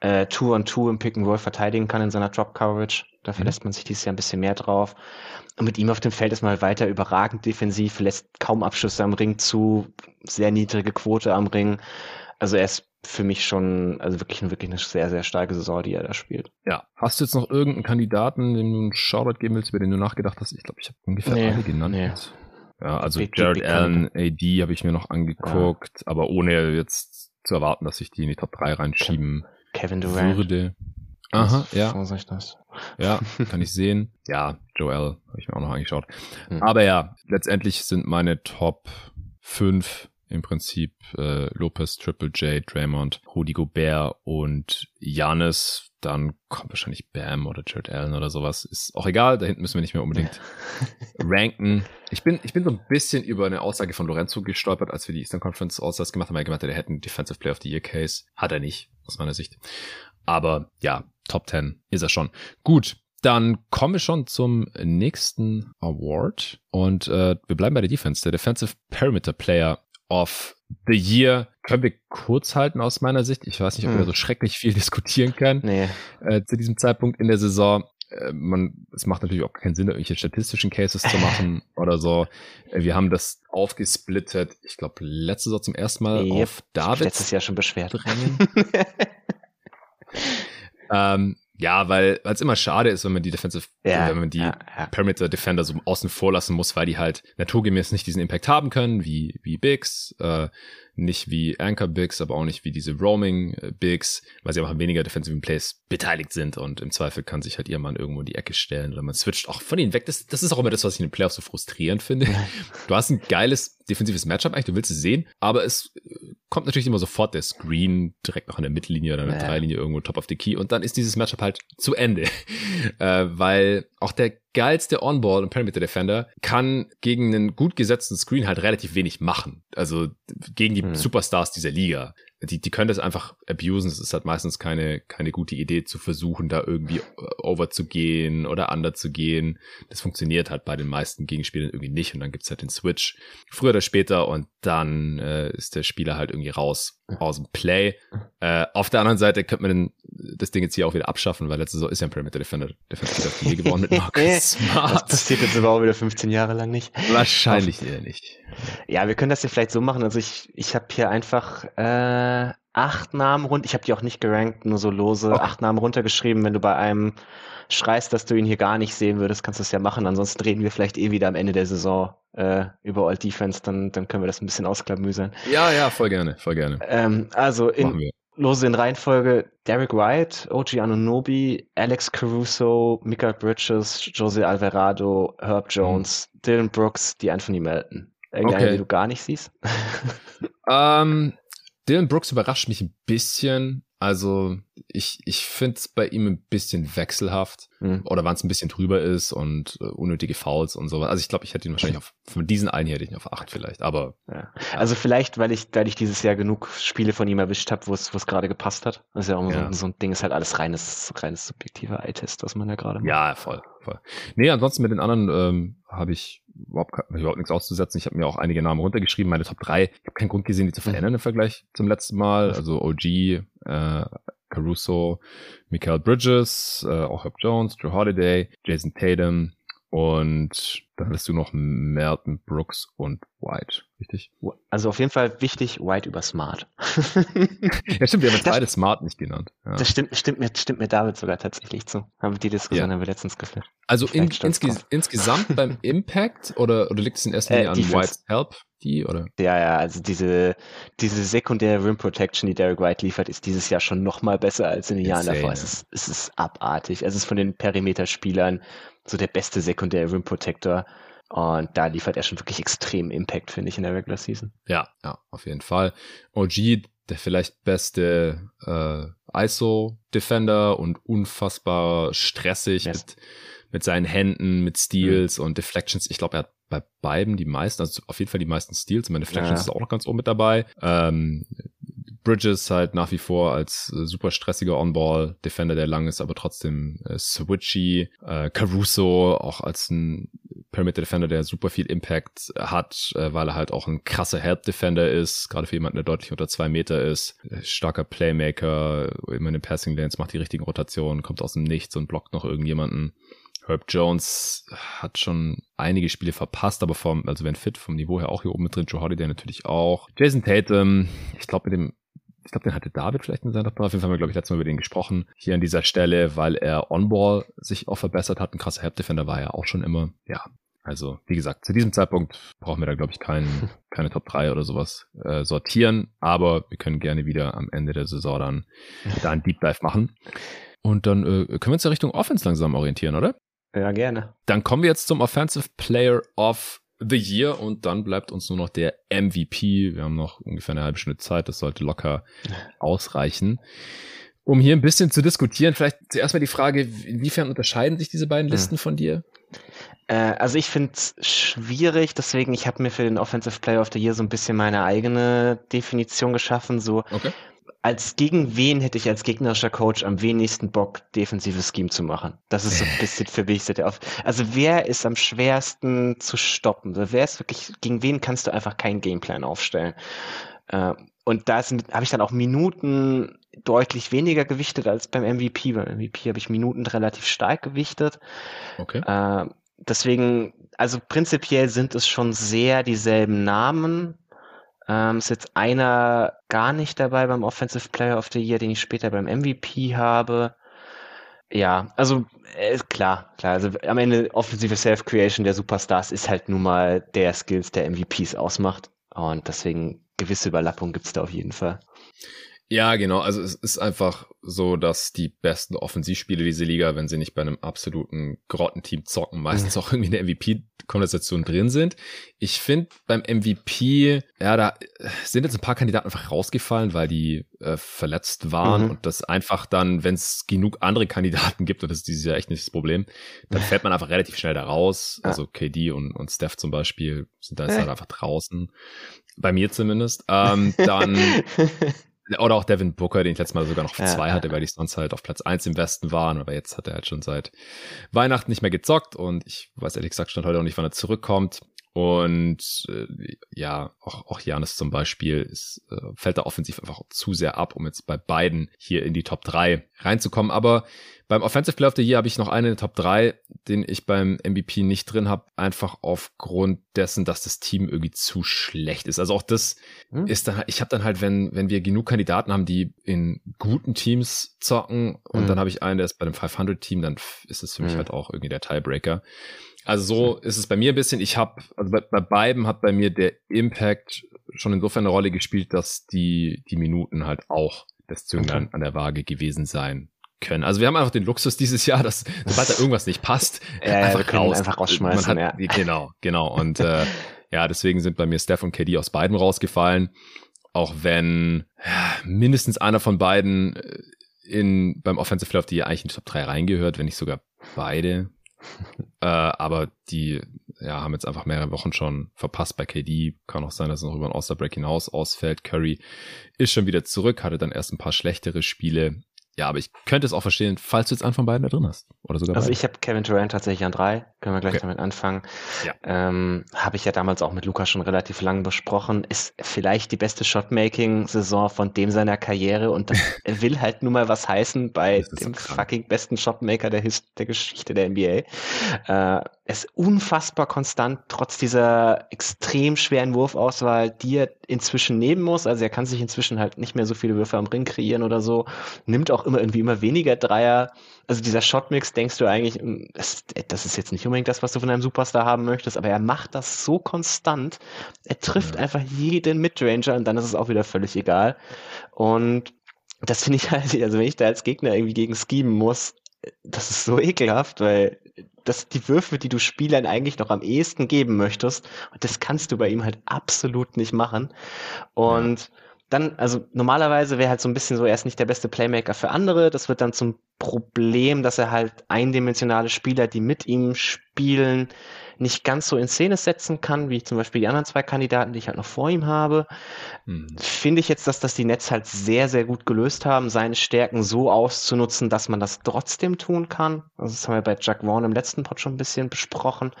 äh, Two on Two im Pick and Roll verteidigen kann in seiner Drop Coverage. Da mhm. verlässt man sich dieses Jahr ein bisschen mehr drauf. Und mit ihm auf dem Feld ist mal weiter überragend defensiv, lässt kaum Abschlüsse am Ring zu, sehr niedrige Quote am Ring. Also er ist für mich schon, also wirklich, wirklich eine sehr, sehr starke Saison, die er da spielt. Ja. Hast du jetzt noch irgendeinen Kandidaten, dem du einen Shoutout geben willst, über den du nachgedacht hast? Ich glaube, ich habe ungefähr nee, alle genannt. Nee. Ja, also Big, Jared Big Allen, AD habe ich mir noch angeguckt, ja. aber ohne jetzt zu erwarten, dass ich die in die Top 3 reinschieben Kevin Durant. würde. Aha, ja. Das. Ja, kann ich sehen. Ja, Joel habe ich mir auch noch angeschaut. Mhm. Aber ja, letztendlich sind meine Top 5 im Prinzip äh, Lopez, Triple J, Draymond, Rudy Gobert und Janis. Dann kommt wahrscheinlich Bam oder Jared Allen oder sowas. Ist auch egal, da hinten müssen wir nicht mehr unbedingt ranken. Ich bin, ich bin so ein bisschen über eine Aussage von Lorenzo gestolpert, als wir die Eastern Conference All-Stars gemacht haben. Er gemeint, der hätte einen Defensive Player of the Year Case. Hat er nicht, aus meiner Sicht. Aber ja, Top 10 ist er schon. Gut, dann kommen wir schon zum nächsten Award und äh, wir bleiben bei der Defense. Der Defensive Perimeter Player of the Year können wir kurz halten aus meiner Sicht. Ich weiß nicht, ob hm. wir so schrecklich viel diskutieren können nee. äh, zu diesem Zeitpunkt in der Saison. Äh, man, es macht natürlich auch keinen Sinn, irgendwelche statistischen Cases zu machen oder so. Äh, wir haben das aufgesplittet, ich glaube, letzte Saison zum ersten Mal yep. auf David. Letztes Jahr schon beschwert. ähm, ja, weil es immer schade ist, wenn man die Defensive, ja, wenn man die ja, ja. Perimeter Defender so außen vor lassen muss, weil die halt naturgemäß nicht diesen Impact haben können, wie, wie Bigs. Äh, nicht wie Anchor Bigs, aber auch nicht wie diese Roaming äh, Bigs, weil sie einfach weniger Defensive Plays beteiligt sind und im Zweifel kann sich halt ihr Mann irgendwo in die Ecke stellen oder man switcht auch von ihnen weg. Das, das ist auch immer das, was ich in den Playoffs so frustrierend finde. Du hast ein geiles defensives Matchup eigentlich, du willst es sehen, aber es äh, kommt natürlich immer sofort der Screen direkt noch an der Mittellinie oder an der ja. Dreilinie irgendwo top of the key und dann ist dieses Matchup halt zu Ende, äh, weil auch der geilste On-Ball und Perimeter Defender kann gegen einen gut gesetzten Screen halt relativ wenig machen. Also gegen die hm. Superstars dieser Liga. die, die können das einfach abusen. Es ist halt meistens keine, keine gute Idee zu versuchen, da irgendwie äh, over zu gehen oder under zu gehen. Das funktioniert halt bei den meisten Gegenspielern irgendwie nicht und dann gibt's halt den Switch früher oder später und dann äh, ist der Spieler halt irgendwie raus aus dem Play. Äh, auf der anderen Seite könnte man den, das Ding jetzt hier auch wieder abschaffen, weil letzte Saison ist ja ein Perimeter Defender Defensive the geworden mit Marcus Smart. Das passiert jetzt aber auch wieder 15 Jahre lang nicht. Wahrscheinlich eher nicht. Ja, wir können das ja vielleicht so machen. Also ich, ich habe hier einfach äh, acht Namen rund. Ich habe die auch nicht gerankt, nur so lose okay. acht Namen runtergeschrieben. Wenn du bei einem schreist, dass du ihn hier gar nicht sehen würdest, kannst du es ja machen. Ansonsten reden wir vielleicht eh wieder am Ende der Saison äh, über All Defense. Dann, dann können wir das ein bisschen ausklamüsern. Ja, ja, voll gerne, voll gerne. Ähm, also in, lose in Reihenfolge Derek White, OG Anunobi, Alex Caruso, Mikael Bridges, Jose Alvarado, Herb Jones, mhm. Dylan Brooks, die Anthony Melton. Irgendeine, okay. die du gar nicht siehst? ähm, Dylan Brooks überrascht mich ein bisschen. Also ich, ich finde es bei ihm ein bisschen wechselhaft. Mhm. Oder wann es ein bisschen drüber ist und äh, unnötige Fouls und sowas. Also ich glaube, ich hätte ihn wahrscheinlich auf, von diesen einen hier hätte ich ihn auf acht vielleicht. Aber ja. Also vielleicht, weil ich, weil ich dieses Jahr genug Spiele von ihm erwischt habe, wo es gerade gepasst hat. Das ist ja auch ja. So, so, ein Ding, ist halt alles reines, reines subjektiver Eye-Test, was man ja gerade macht. Ja, voll, voll. Nee, ansonsten mit den anderen ähm, habe ich überhaupt, überhaupt nichts auszusetzen. Ich habe mir auch einige Namen runtergeschrieben, meine Top 3. Ich habe keinen Grund gesehen, die zu mhm. verändern im Vergleich zum letzten Mal. Also OG, äh, Caruso, Michael Bridges, äh, auch Herb Jones, Drew Holiday, Jason Tatum und dann hast du noch Merton, Brooks und White, richtig? Also auf jeden Fall wichtig, White über Smart. ja, stimmt, wir haben jetzt beide Smart nicht genannt. Ja. Das stimmt, stimmt, mir, stimmt mir David sogar tatsächlich zu. Haben wir die Diskussion ja. haben wir letztens geführt. Also in, insge insgesamt beim Impact oder, oder liegt es in erster Linie äh, an White's Help? Die, oder? Ja, ja, also diese, diese sekundäre Rim Protection, die Derek White liefert, ist dieses Jahr schon noch mal besser als in den Jahren davor. Es ist, es ist abartig. Es ist von den Perimeterspielern so der beste sekundäre Rim Protector. Und da liefert er schon wirklich extrem Impact, finde ich, in der Regular Season. Ja, ja, auf jeden Fall. OG, der vielleicht beste äh, ISO-Defender und unfassbar stressig yes. mit, mit seinen Händen, mit Steals mhm. und Deflections. Ich glaube, er hat bei beiden die meisten, also auf jeden Fall die meisten Steals. Meine Deflections ja. ist auch noch ganz oben mit dabei. Ähm, Bridges halt nach wie vor als äh, super stressiger On-Ball-Defender, der lang ist, aber trotzdem äh, switchy. Äh, Caruso auch als ein Perimeter-Defender, der super viel Impact hat, äh, weil er halt auch ein krasser Help-Defender ist, gerade für jemanden, der deutlich unter zwei Meter ist. Äh, starker Playmaker, immer in den Passing Lanes, macht die richtigen Rotationen, kommt aus dem Nichts und blockt noch irgendjemanden. Herb Jones hat schon einige Spiele verpasst, aber vom, also wenn fit, vom Niveau her auch hier oben mit drin. Joe Holiday natürlich auch. Jason Tatum, ich glaube mit dem ich glaube, den hatte David vielleicht in seiner Top Auf jeden Fall haben wir, glaube ich, letztes Mal über den gesprochen. Hier an dieser Stelle, weil er On-Ball sich auch verbessert hat. Ein krasser Help-Defender war er auch schon immer. Ja, also, wie gesagt, zu diesem Zeitpunkt brauchen wir da, glaube ich, kein, keine Top 3 oder sowas äh, sortieren. Aber wir können gerne wieder am Ende der Saison dann da einen Deep Dive machen. Und dann äh, können wir uns ja Richtung Offense langsam orientieren, oder? Ja, gerne. Dann kommen wir jetzt zum Offensive Player of the Year und dann bleibt uns nur noch der MVP. Wir haben noch ungefähr eine halbe Stunde Zeit, das sollte locker ausreichen. Um hier ein bisschen zu diskutieren, vielleicht zuerst mal die Frage, inwiefern unterscheiden sich diese beiden Listen hm. von dir? Äh, also ich finde es schwierig, deswegen ich habe mir für den Offensive Player of the Year so ein bisschen meine eigene Definition geschaffen. So okay als gegen wen hätte ich als gegnerischer Coach am wenigsten Bock, defensives Scheme zu machen? Das ist so ein bisschen für mich der auf. Also wer ist am schwersten zu stoppen? Also wer ist wirklich, gegen wen kannst du einfach keinen Gameplan aufstellen? Äh, und da habe ich dann auch Minuten deutlich weniger gewichtet als beim MVP. Beim MVP habe ich Minuten relativ stark gewichtet. Okay. Äh, deswegen, also prinzipiell sind es schon sehr dieselben Namen, ähm, ist jetzt einer gar nicht dabei beim Offensive Player of the Year, den ich später beim MVP habe. Ja, also äh, klar, klar. Also am Ende offensive Self-Creation der Superstars ist halt nun mal der Skills der MVPs ausmacht. Und deswegen gewisse Überlappung gibt's da auf jeden Fall. Ja, genau. Also es ist einfach so, dass die besten Offensivspiele dieser Liga, wenn sie nicht bei einem absoluten Grottenteam zocken, meistens auch irgendwie in der MVP-Konversation drin sind. Ich finde beim MVP, ja, da sind jetzt ein paar Kandidaten einfach rausgefallen, weil die äh, verletzt waren mhm. und das einfach dann, wenn es genug andere Kandidaten gibt, und das ist dieses Jahr echt nicht das Problem, dann fällt man einfach relativ schnell da raus. Also KD und, und Steph zum Beispiel sind da jetzt halt einfach draußen. Bei mir zumindest. Ähm, dann Oder auch Devin Booker, den ich letztes Mal sogar noch ja, zwei hatte, weil die sonst halt auf Platz eins im Westen waren. Aber jetzt hat er halt schon seit Weihnachten nicht mehr gezockt und ich weiß ehrlich gesagt schon heute auch nicht, wann er zurückkommt. Und äh, ja, auch, auch Janis zum Beispiel ist, äh, fällt da offensiv einfach zu sehr ab, um jetzt bei beiden hier in die Top 3 reinzukommen. Aber beim Offensive Player of the Year habe ich noch einen in Top 3, den ich beim MVP nicht drin habe, einfach aufgrund dessen, dass das Team irgendwie zu schlecht ist. Also auch das hm. ist dann, ich habe dann halt, wenn, wenn wir genug Kandidaten haben, die in guten Teams zocken und hm. dann habe ich einen, der ist bei dem 500 Team, dann ist es für hm. mich halt auch irgendwie der Tiebreaker. Also so ist es bei mir ein bisschen. Ich habe, also bei, bei beiden hat bei mir der Impact schon insofern eine Rolle gespielt, dass die, die Minuten halt auch das Zünglein okay. an der Waage gewesen sein können. Also wir haben einfach den Luxus dieses Jahr, dass sobald da irgendwas nicht passt, ja, einfach, raus, einfach rausschmeißen. Man hat, ja. Genau, genau. Und äh, ja, deswegen sind bei mir Steph und KD aus beiden rausgefallen. Auch wenn ja, mindestens einer von beiden äh, in beim Offensive Player of the Year eigentlich in die Top 3 reingehört, wenn nicht sogar beide. äh, aber die ja, haben jetzt einfach mehrere Wochen schon verpasst bei KD. Kann auch sein, dass er noch über den Osterbreak hinaus ausfällt. Curry ist schon wieder zurück, hatte dann erst ein paar schlechtere Spiele. Ja, aber ich könnte es auch verstehen, falls du jetzt einen von beiden da drin hast. Oder sogar Also beide. ich habe Kevin Durant tatsächlich an drei. Können wir gleich okay. damit anfangen. Ja. Ähm, habe ich ja damals auch mit Luca schon relativ lang besprochen. Ist vielleicht die beste Shotmaking-Saison von dem seiner Karriere und das will halt nun mal was heißen bei dem so fucking besten Shotmaker der, His der Geschichte der NBA. Äh, ist unfassbar konstant, trotz dieser extrem schweren Wurfauswahl, die er inzwischen nehmen muss. Also er kann sich inzwischen halt nicht mehr so viele Würfe am Ring kreieren oder so. Nimmt auch immer irgendwie immer weniger Dreier. Also dieser Shotmix, denkst du eigentlich, hm, das, ist jetzt nicht unbedingt das, was du von einem Superstar haben möchtest, aber er macht das so konstant. Er trifft ja. einfach jeden Midranger und dann ist es auch wieder völlig egal. Und das finde ich halt, also wenn ich da als Gegner irgendwie gegen schieben muss, das ist so ekelhaft, weil das sind die Würfe, die du Spielern eigentlich noch am ehesten geben möchtest. Und das kannst du bei ihm halt absolut nicht machen. Und ja dann, also normalerweise wäre halt so ein bisschen so, er ist nicht der beste Playmaker für andere. Das wird dann zum Problem, dass er halt eindimensionale Spieler, die mit ihm spielen, nicht ganz so in Szene setzen kann, wie zum Beispiel die anderen zwei Kandidaten, die ich halt noch vor ihm habe. Mhm. Finde ich jetzt, dass das die Nets halt sehr, sehr gut gelöst haben, seine Stärken so auszunutzen, dass man das trotzdem tun kann. Also das haben wir bei Jack Vaughn im letzten Pod schon ein bisschen besprochen.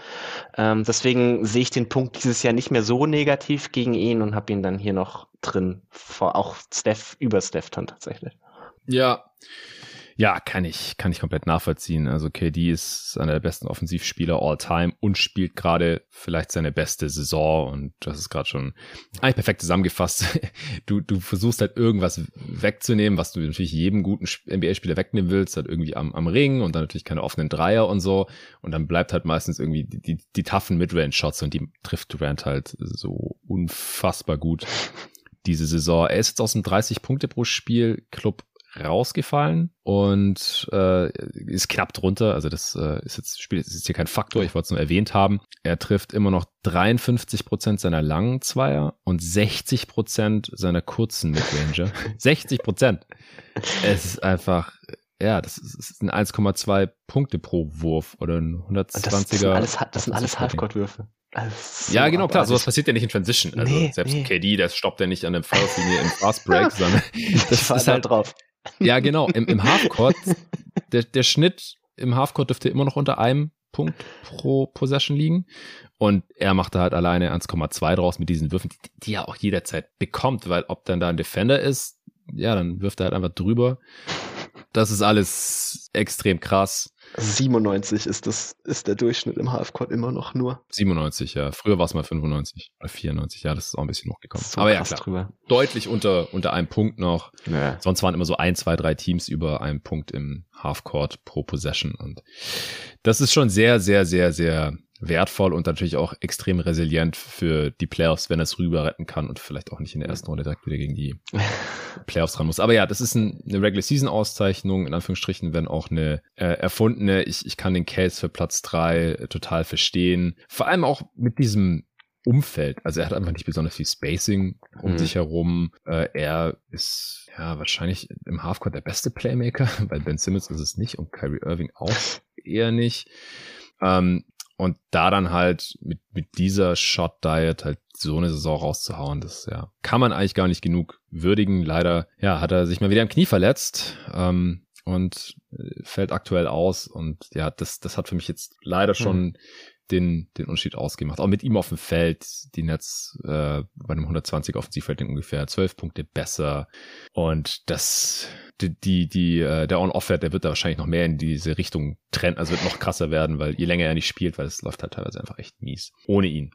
Ähm, deswegen sehe ich den Punkt dieses Jahr nicht mehr so negativ gegen ihn und habe ihn dann hier noch drin, vor auch Steph, über Steph dann tatsächlich. Ja, ja, kann ich, kann ich komplett nachvollziehen. Also KD ist einer der besten Offensivspieler all time und spielt gerade vielleicht seine beste Saison und das ist gerade schon eigentlich perfekt zusammengefasst. Du, du versuchst halt irgendwas wegzunehmen, was du natürlich jedem guten NBA-Spieler wegnehmen willst, halt irgendwie am, am Ring und dann natürlich keine offenen Dreier und so und dann bleibt halt meistens irgendwie die, die, die toughen Midrange-Shots und die trifft Durant halt so unfassbar gut diese Saison. Er ist jetzt aus dem 30 Punkte pro Spiel Club rausgefallen und äh, ist knapp drunter. Also das äh, ist jetzt spielt ist jetzt hier kein Faktor. Ich wollte es nur erwähnt haben. Er trifft immer noch 53 Prozent seiner langen Zweier und 60 Prozent seiner kurzen Midranger. 60 Prozent. Es ist einfach ja, das ist ein 1,2 Punkte pro Wurf oder ein 120er. Das, das sind alles, das sind alles Halfcourt-Würfe. So ja, genau, klar, sowas passiert ja nicht in Transition. Also nee, selbst nee. KD, das stoppt ja nicht an dem Foul-Linie im Fast Break, sondern das ist halt drauf. Ja, genau. Im, im Halfcourt, der, der Schnitt im Halfcourt dürfte immer noch unter einem Punkt pro Possession liegen. Und er macht da halt alleine 1,2 draus mit diesen Würfen, die, die er auch jederzeit bekommt, weil ob dann da ein Defender ist, ja, dann wirft er halt einfach drüber. Das ist alles extrem krass. 97 ist das, ist der Durchschnitt im Halfcourt immer noch nur. 97, ja. Früher war es mal 95 oder 94, ja, das ist auch ein bisschen hochgekommen. So Aber ja, klar. Drüber. Deutlich unter, unter einem Punkt noch. Ja. Sonst waren immer so ein, zwei, drei Teams über einem Punkt im Halfcourt pro Possession. Und das ist schon sehr, sehr, sehr, sehr wertvoll und natürlich auch extrem resilient für die Playoffs, wenn er es rüber retten kann und vielleicht auch nicht in der ersten Runde direkt wieder gegen die Playoffs ran muss. Aber ja, das ist ein, eine Regular Season Auszeichnung, in Anführungsstrichen, wenn auch eine äh, erfundene. Ich, ich kann den Case für Platz drei total verstehen. Vor allem auch mit diesem Umfeld. Also er hat einfach nicht besonders viel Spacing um mhm. sich herum. Äh, er ist ja wahrscheinlich im Halfcourt der beste Playmaker, weil Ben Simmons ist es nicht und Kyrie Irving auch eher nicht. Ähm, und da dann halt mit, mit dieser Shot Diet halt so eine Saison rauszuhauen, das ja, kann man eigentlich gar nicht genug würdigen. Leider, ja, hat er sich mal wieder im Knie verletzt. Ähm, und äh, fällt aktuell aus und ja, das, das hat für mich jetzt leider schon mhm den, den Unterschied ausgemacht. Auch mit ihm auf dem Feld, die Nets äh, bei einem 120 Offensivrating ungefähr 12 Punkte besser. Und das, die, die, die äh, der On-Off-Wert, der wird da wahrscheinlich noch mehr in diese Richtung trennen, also wird noch krasser werden, weil je länger er nicht spielt, weil es läuft halt teilweise einfach echt mies. Ohne ihn.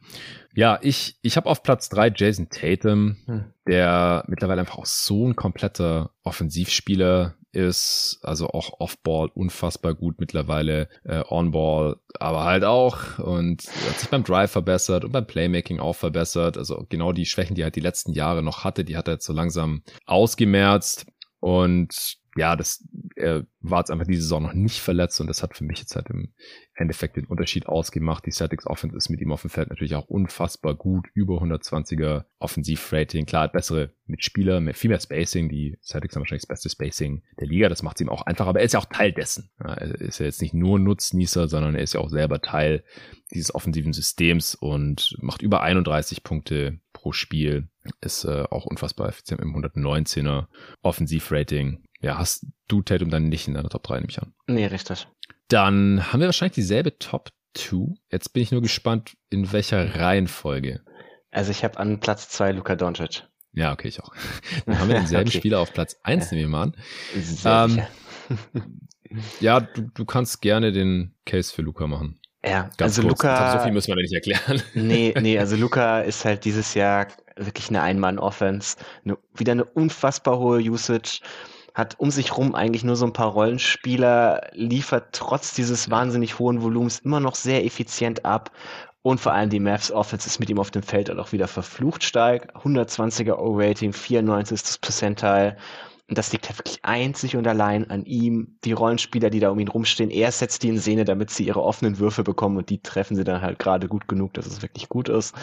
Ja, ich, ich habe auf Platz drei Jason Tatum, hm. der mittlerweile einfach auch so ein kompletter Offensivspieler ist, also auch Off-Ball unfassbar gut mittlerweile, äh, On-Ball, aber halt auch und hat sich beim Drive verbessert und beim Playmaking auch verbessert, also genau die Schwächen, die er halt die letzten Jahre noch hatte, die hat er jetzt so langsam ausgemerzt. Und ja, das er war jetzt einfach diese Saison noch nicht verletzt und das hat für mich jetzt halt im Endeffekt den Unterschied ausgemacht. Die Celtics Offense ist mit ihm auf dem Feld natürlich auch unfassbar gut, über 120er Offensivrating, klar, hat bessere Mitspieler, mehr, viel mehr Spacing, die Celtics haben wahrscheinlich das beste Spacing der Liga, das macht es ihm auch einfach, aber er ist ja auch Teil dessen. er ist ja jetzt nicht nur Nutznießer, sondern er ist ja auch selber Teil dieses offensiven Systems und macht über 31 Punkte pro Spiel, ist äh, auch unfassbar effizient im 119er Offensivrating ja, hast du Tatum dann nicht in deiner Top 3, nehme ich an. Nee, richtig. Dann haben wir wahrscheinlich dieselbe Top 2. Jetzt bin ich nur gespannt, in welcher Reihenfolge. Also ich habe an Platz 2 Luka Doncic. Ja, okay, ich auch. Dann haben wir denselben okay. Spieler auf Platz 1, nehmen wir mal an. Ähm, ja, du, du kannst gerne den Case für Luca machen. Ja, Ganz also kurz. Luca. So viel müssen wir nicht erklären. Nee, nee, also Luca ist halt dieses Jahr wirklich eine Ein-Mann-Offense. wieder eine unfassbar hohe Usage hat um sich rum eigentlich nur so ein paar Rollenspieler, liefert trotz dieses wahnsinnig hohen Volumens immer noch sehr effizient ab. Und vor allem die Mavs Offense ist mit ihm auf dem Feld auch wieder verflucht stark. 120er O-Rating, 94 ist das Percentile. Und das liegt halt wirklich einzig und allein an ihm. Die Rollenspieler, die da um ihn rumstehen, er setzt die in Szene, damit sie ihre offenen Würfe bekommen und die treffen sie dann halt gerade gut genug, dass es wirklich gut ist.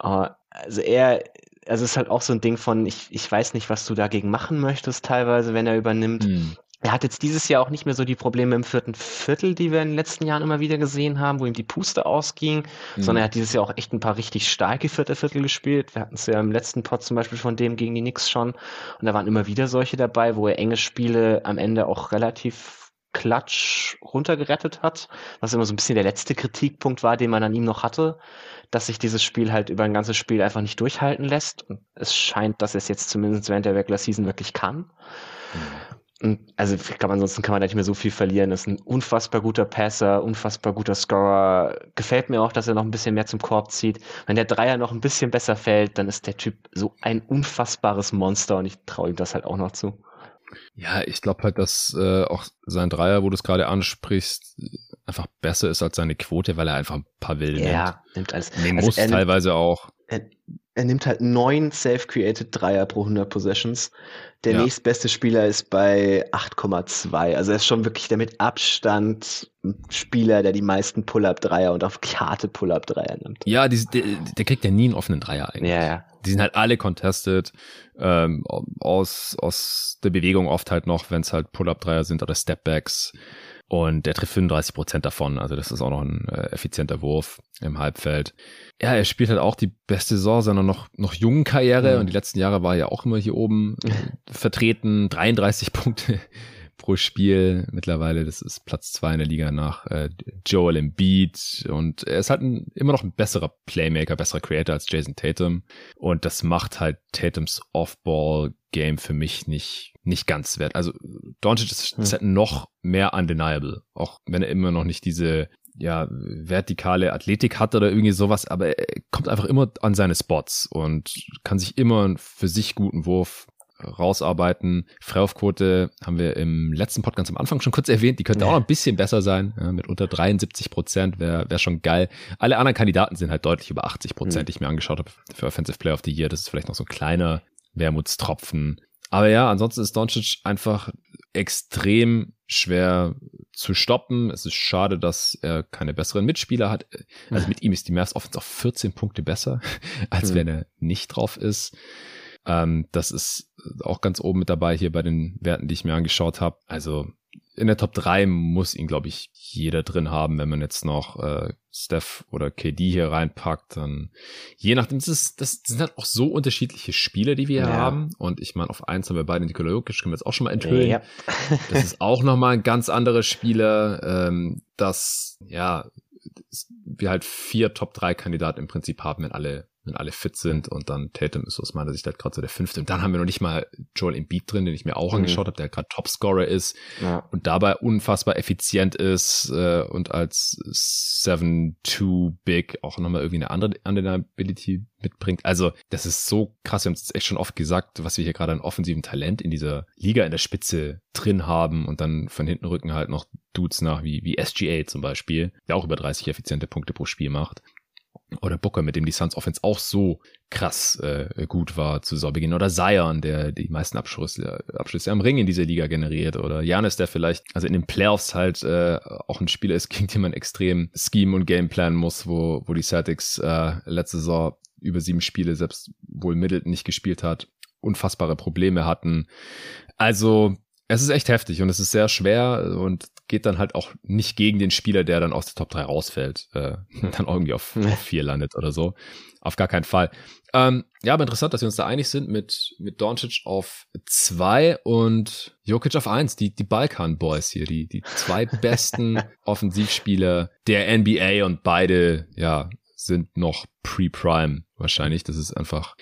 Äh, also er also es ist halt auch so ein Ding von, ich, ich weiß nicht, was du dagegen machen möchtest, teilweise, wenn er übernimmt. Hm. Er hat jetzt dieses Jahr auch nicht mehr so die Probleme im vierten Viertel, die wir in den letzten Jahren immer wieder gesehen haben, wo ihm die Puste ausging, mhm. sondern er hat dieses Jahr auch echt ein paar richtig starke vierte Viertel gespielt. Wir hatten es ja im letzten Pod zum Beispiel von dem gegen die Knicks schon. Und da waren immer wieder solche dabei, wo er enge Spiele am Ende auch relativ klatsch runtergerettet hat, was immer so ein bisschen der letzte Kritikpunkt war, den man an ihm noch hatte dass sich dieses Spiel halt über ein ganzes Spiel einfach nicht durchhalten lässt. Und es scheint, dass es jetzt zumindest während der Regular Season wirklich kann. Und also ich glaube, ansonsten kann man da nicht mehr so viel verlieren. Ist ein unfassbar guter Passer, unfassbar guter Scorer. Gefällt mir auch, dass er noch ein bisschen mehr zum Korb zieht. Wenn der Dreier noch ein bisschen besser fällt, dann ist der Typ so ein unfassbares Monster und ich traue ihm das halt auch noch zu. Ja, ich glaube halt, dass äh, auch sein Dreier, wo du es gerade ansprichst, einfach besser ist als seine Quote, weil er einfach ein paar wilde ja, nimmt. nimmt alles. Nehmen also muss teilweise auch. Er, er, nimmt halt neun self-created Dreier pro 100 Possessions. Der ja. nächstbeste Spieler ist bei 8,2. Also er ist schon wirklich der mit Abstand Spieler, der die meisten Pull-Up-Dreier und auch wirklich harte Pull-Up-Dreier nimmt. Ja, die, der, der kriegt ja nie einen offenen Dreier eigentlich. Ja, ja. Die sind halt alle contested ähm, aus, aus der Bewegung oft halt noch, wenn es halt Pull-Up-Dreier sind oder Stepbacks. Und er trifft 35 Prozent davon. Also das ist auch noch ein äh, effizienter Wurf im Halbfeld. Ja, er spielt halt auch die beste Saison seiner noch, noch jungen Karriere. Mhm. Und die letzten Jahre war er ja auch immer hier oben vertreten. 33 Punkte pro Spiel mittlerweile. Das ist Platz zwei in der Liga nach äh, Joel Embiid. Und er ist halt ein, immer noch ein besserer Playmaker, besserer Creator als Jason Tatum. Und das macht halt Tatums Off-Ball-Game für mich nicht, nicht ganz wert. Also Doncic ist, ist halt noch mehr undeniable. Auch wenn er immer noch nicht diese ja, vertikale Athletik hat oder irgendwie sowas, aber er kommt einfach immer an seine Spots und kann sich immer einen für sich guten Wurf rausarbeiten. Freiwurfquote haben wir im letzten Podcast am Anfang schon kurz erwähnt. Die könnte ja. auch noch ein bisschen besser sein. Ja, mit unter 73 Prozent wäre wär schon geil. Alle anderen Kandidaten sind halt deutlich über 80 Prozent, mhm. die ich mir angeschaut habe für Offensive Player of the Year. Das ist vielleicht noch so ein kleiner Wermutstropfen. Aber ja, ansonsten ist Doncic einfach extrem schwer zu stoppen. Es ist schade, dass er keine besseren Mitspieler hat. Also mit ihm ist die Mavs Offense auf 14 Punkte besser, als mhm. wenn er nicht drauf ist. Ähm, das ist auch ganz oben mit dabei hier bei den Werten, die ich mir angeschaut habe. Also in der Top 3 muss ihn, glaube ich, jeder drin haben, wenn man jetzt noch äh, Steph oder KD hier reinpackt, dann je nachdem, das, ist, das sind halt auch so unterschiedliche Spiele, die wir hier ja. haben. Und ich meine, auf eins haben wir beide Nikola Jokic, können wir jetzt auch schon mal enthüllen. Ja. das ist auch nochmal ein ganz anderer Spieler, ähm, das, ja, wir halt vier Top 3 Kandidaten im Prinzip haben, wenn alle wenn alle fit sind und dann Tatum ist aus meiner Sicht halt gerade so der fünfte. Und dann haben wir noch nicht mal Joel Embiid drin, den ich mir auch mhm. angeschaut habe, der gerade Topscorer ist ja. und dabei unfassbar effizient ist äh, und als 7-2 Big auch nochmal irgendwie eine andere Undeniability mitbringt. Also das ist so krass, wir haben es echt schon oft gesagt, was wir hier gerade an offensiven Talent in dieser Liga in der Spitze drin haben und dann von hinten rücken halt noch Dudes nach wie, wie SGA zum Beispiel, der auch über 30 effiziente Punkte pro Spiel macht oder Booker, mit dem die Suns Offense auch so krass äh, gut war zu Saisonbeginn oder Zion, der die meisten Abschlüsse, Abschlüsse am Ring in dieser Liga generiert oder Janis, der vielleicht also in den Playoffs halt äh, auch ein Spieler ist, gegen den man extrem Scheme und Game planen muss, wo wo die Celtics äh, letzte Saison über sieben Spiele selbst wohl Middleton nicht gespielt hat, unfassbare Probleme hatten. Also es ist echt heftig und es ist sehr schwer und geht dann halt auch nicht gegen den Spieler, der dann aus der Top 3 rausfällt, äh, dann irgendwie auf, auf 4 landet oder so. Auf gar keinen Fall. Ähm, ja, aber interessant, dass wir uns da einig sind mit, mit Doncic auf 2 und Jokic auf 1, die, die Balkan Boys hier, die, die zwei besten Offensivspieler der NBA und beide, ja, sind noch pre-prime wahrscheinlich. Das ist einfach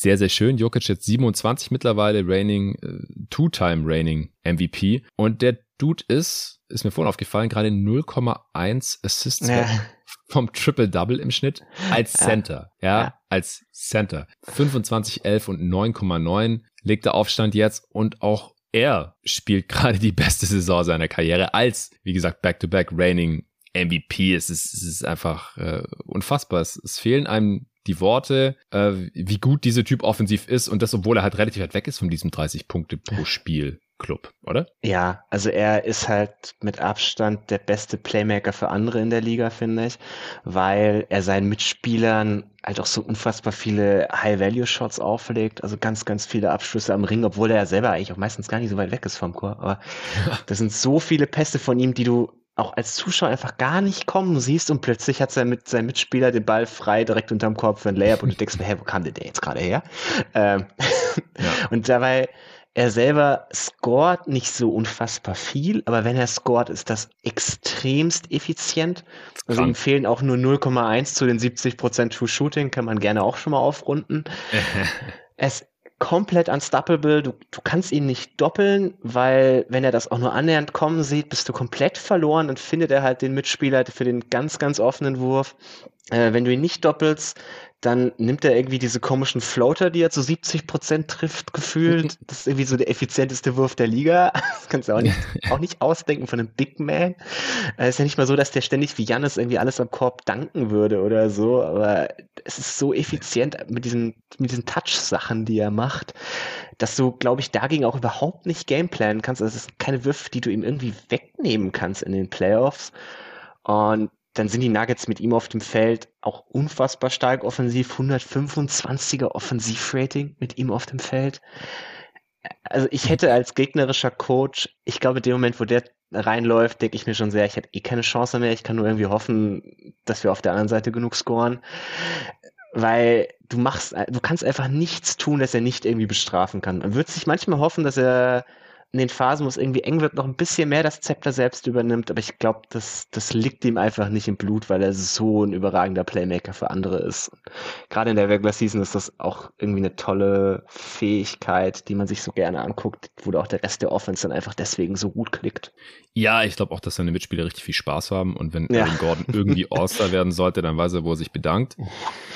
sehr, sehr schön. Jokic jetzt 27 mittlerweile, Reigning, äh, Two-Time Reigning MVP. Und der Dude ist, ist mir vorhin aufgefallen, gerade 0,1 Assists ja. vom Triple-Double im Schnitt als Center. Ja, ja, als Center. 25, 11 und 9,9 legt der Aufstand jetzt und auch er spielt gerade die beste Saison seiner Karriere als, wie gesagt, Back-to-Back -back Reigning MVP. Es ist, es ist einfach äh, unfassbar. Es, es fehlen einem die Worte, äh, wie gut dieser Typ offensiv ist und das, obwohl er halt relativ weit weg ist von diesem 30 Punkte pro Spiel. Club, oder? Ja, also er ist halt mit Abstand der beste Playmaker für andere in der Liga, finde ich, weil er seinen Mitspielern halt auch so unfassbar viele High-Value-Shots auflegt, also ganz, ganz viele Abschlüsse am Ring, obwohl er ja selber eigentlich auch meistens gar nicht so weit weg ist vom Chor. Aber das sind so viele Pässe von ihm, die du auch als Zuschauer einfach gar nicht kommen siehst und plötzlich hat sein, mit, sein Mitspieler den Ball frei direkt unterm Korb für ein Layup und du denkst mir, hä, wo kam denn der jetzt gerade her? Ähm, ja. Und dabei, er selber scoret nicht so unfassbar viel, aber wenn er scoret, ist das extremst effizient. Also ihm fehlen auch nur 0,1 zu den 70% True Shooting, kann man gerne auch schon mal aufrunden. es komplett unstoppable. Du, du kannst ihn nicht doppeln, weil wenn er das auch nur annähernd kommen sieht, bist du komplett verloren und findet er halt den Mitspieler für den ganz, ganz offenen Wurf. Äh, wenn du ihn nicht doppelst, dann nimmt er irgendwie diese komischen Floater, die er zu 70 Prozent trifft, gefühlt. Das ist irgendwie so der effizienteste Wurf der Liga. Das kannst du auch nicht, auch nicht ausdenken von einem Big Man. Es ist ja nicht mal so, dass der ständig wie Jannis irgendwie alles am Korb danken würde oder so, aber es ist so effizient mit diesen, mit diesen Touch-Sachen, die er macht, dass du, glaube ich, dagegen auch überhaupt nicht gameplanen kannst. Also es sind keine Würfe, die du ihm irgendwie wegnehmen kannst in den Playoffs. Und dann sind die Nuggets mit ihm auf dem Feld auch unfassbar stark offensiv. 125er Offensivrating mit ihm auf dem Feld. Also ich hätte als gegnerischer Coach, ich glaube, in dem Moment, wo der reinläuft, denke ich mir schon sehr, ich hätte eh keine Chance mehr. Ich kann nur irgendwie hoffen, dass wir auf der anderen Seite genug scoren. Weil du machst, du kannst einfach nichts tun, dass er nicht irgendwie bestrafen kann. Man würde sich manchmal hoffen, dass er in den Phasen, wo es irgendwie eng wird, noch ein bisschen mehr das Zepter selbst übernimmt. Aber ich glaube, das, das liegt ihm einfach nicht im Blut, weil er so ein überragender Playmaker für andere ist. Gerade in der Regular Season ist das auch irgendwie eine tolle Fähigkeit, die man sich so gerne anguckt, wo auch der Rest der Offense dann einfach deswegen so gut klickt. Ja, ich glaube auch, dass seine Mitspieler richtig viel Spaß haben und wenn ja. Gordon irgendwie All-Star werden sollte, dann weiß er, wo er sich bedankt.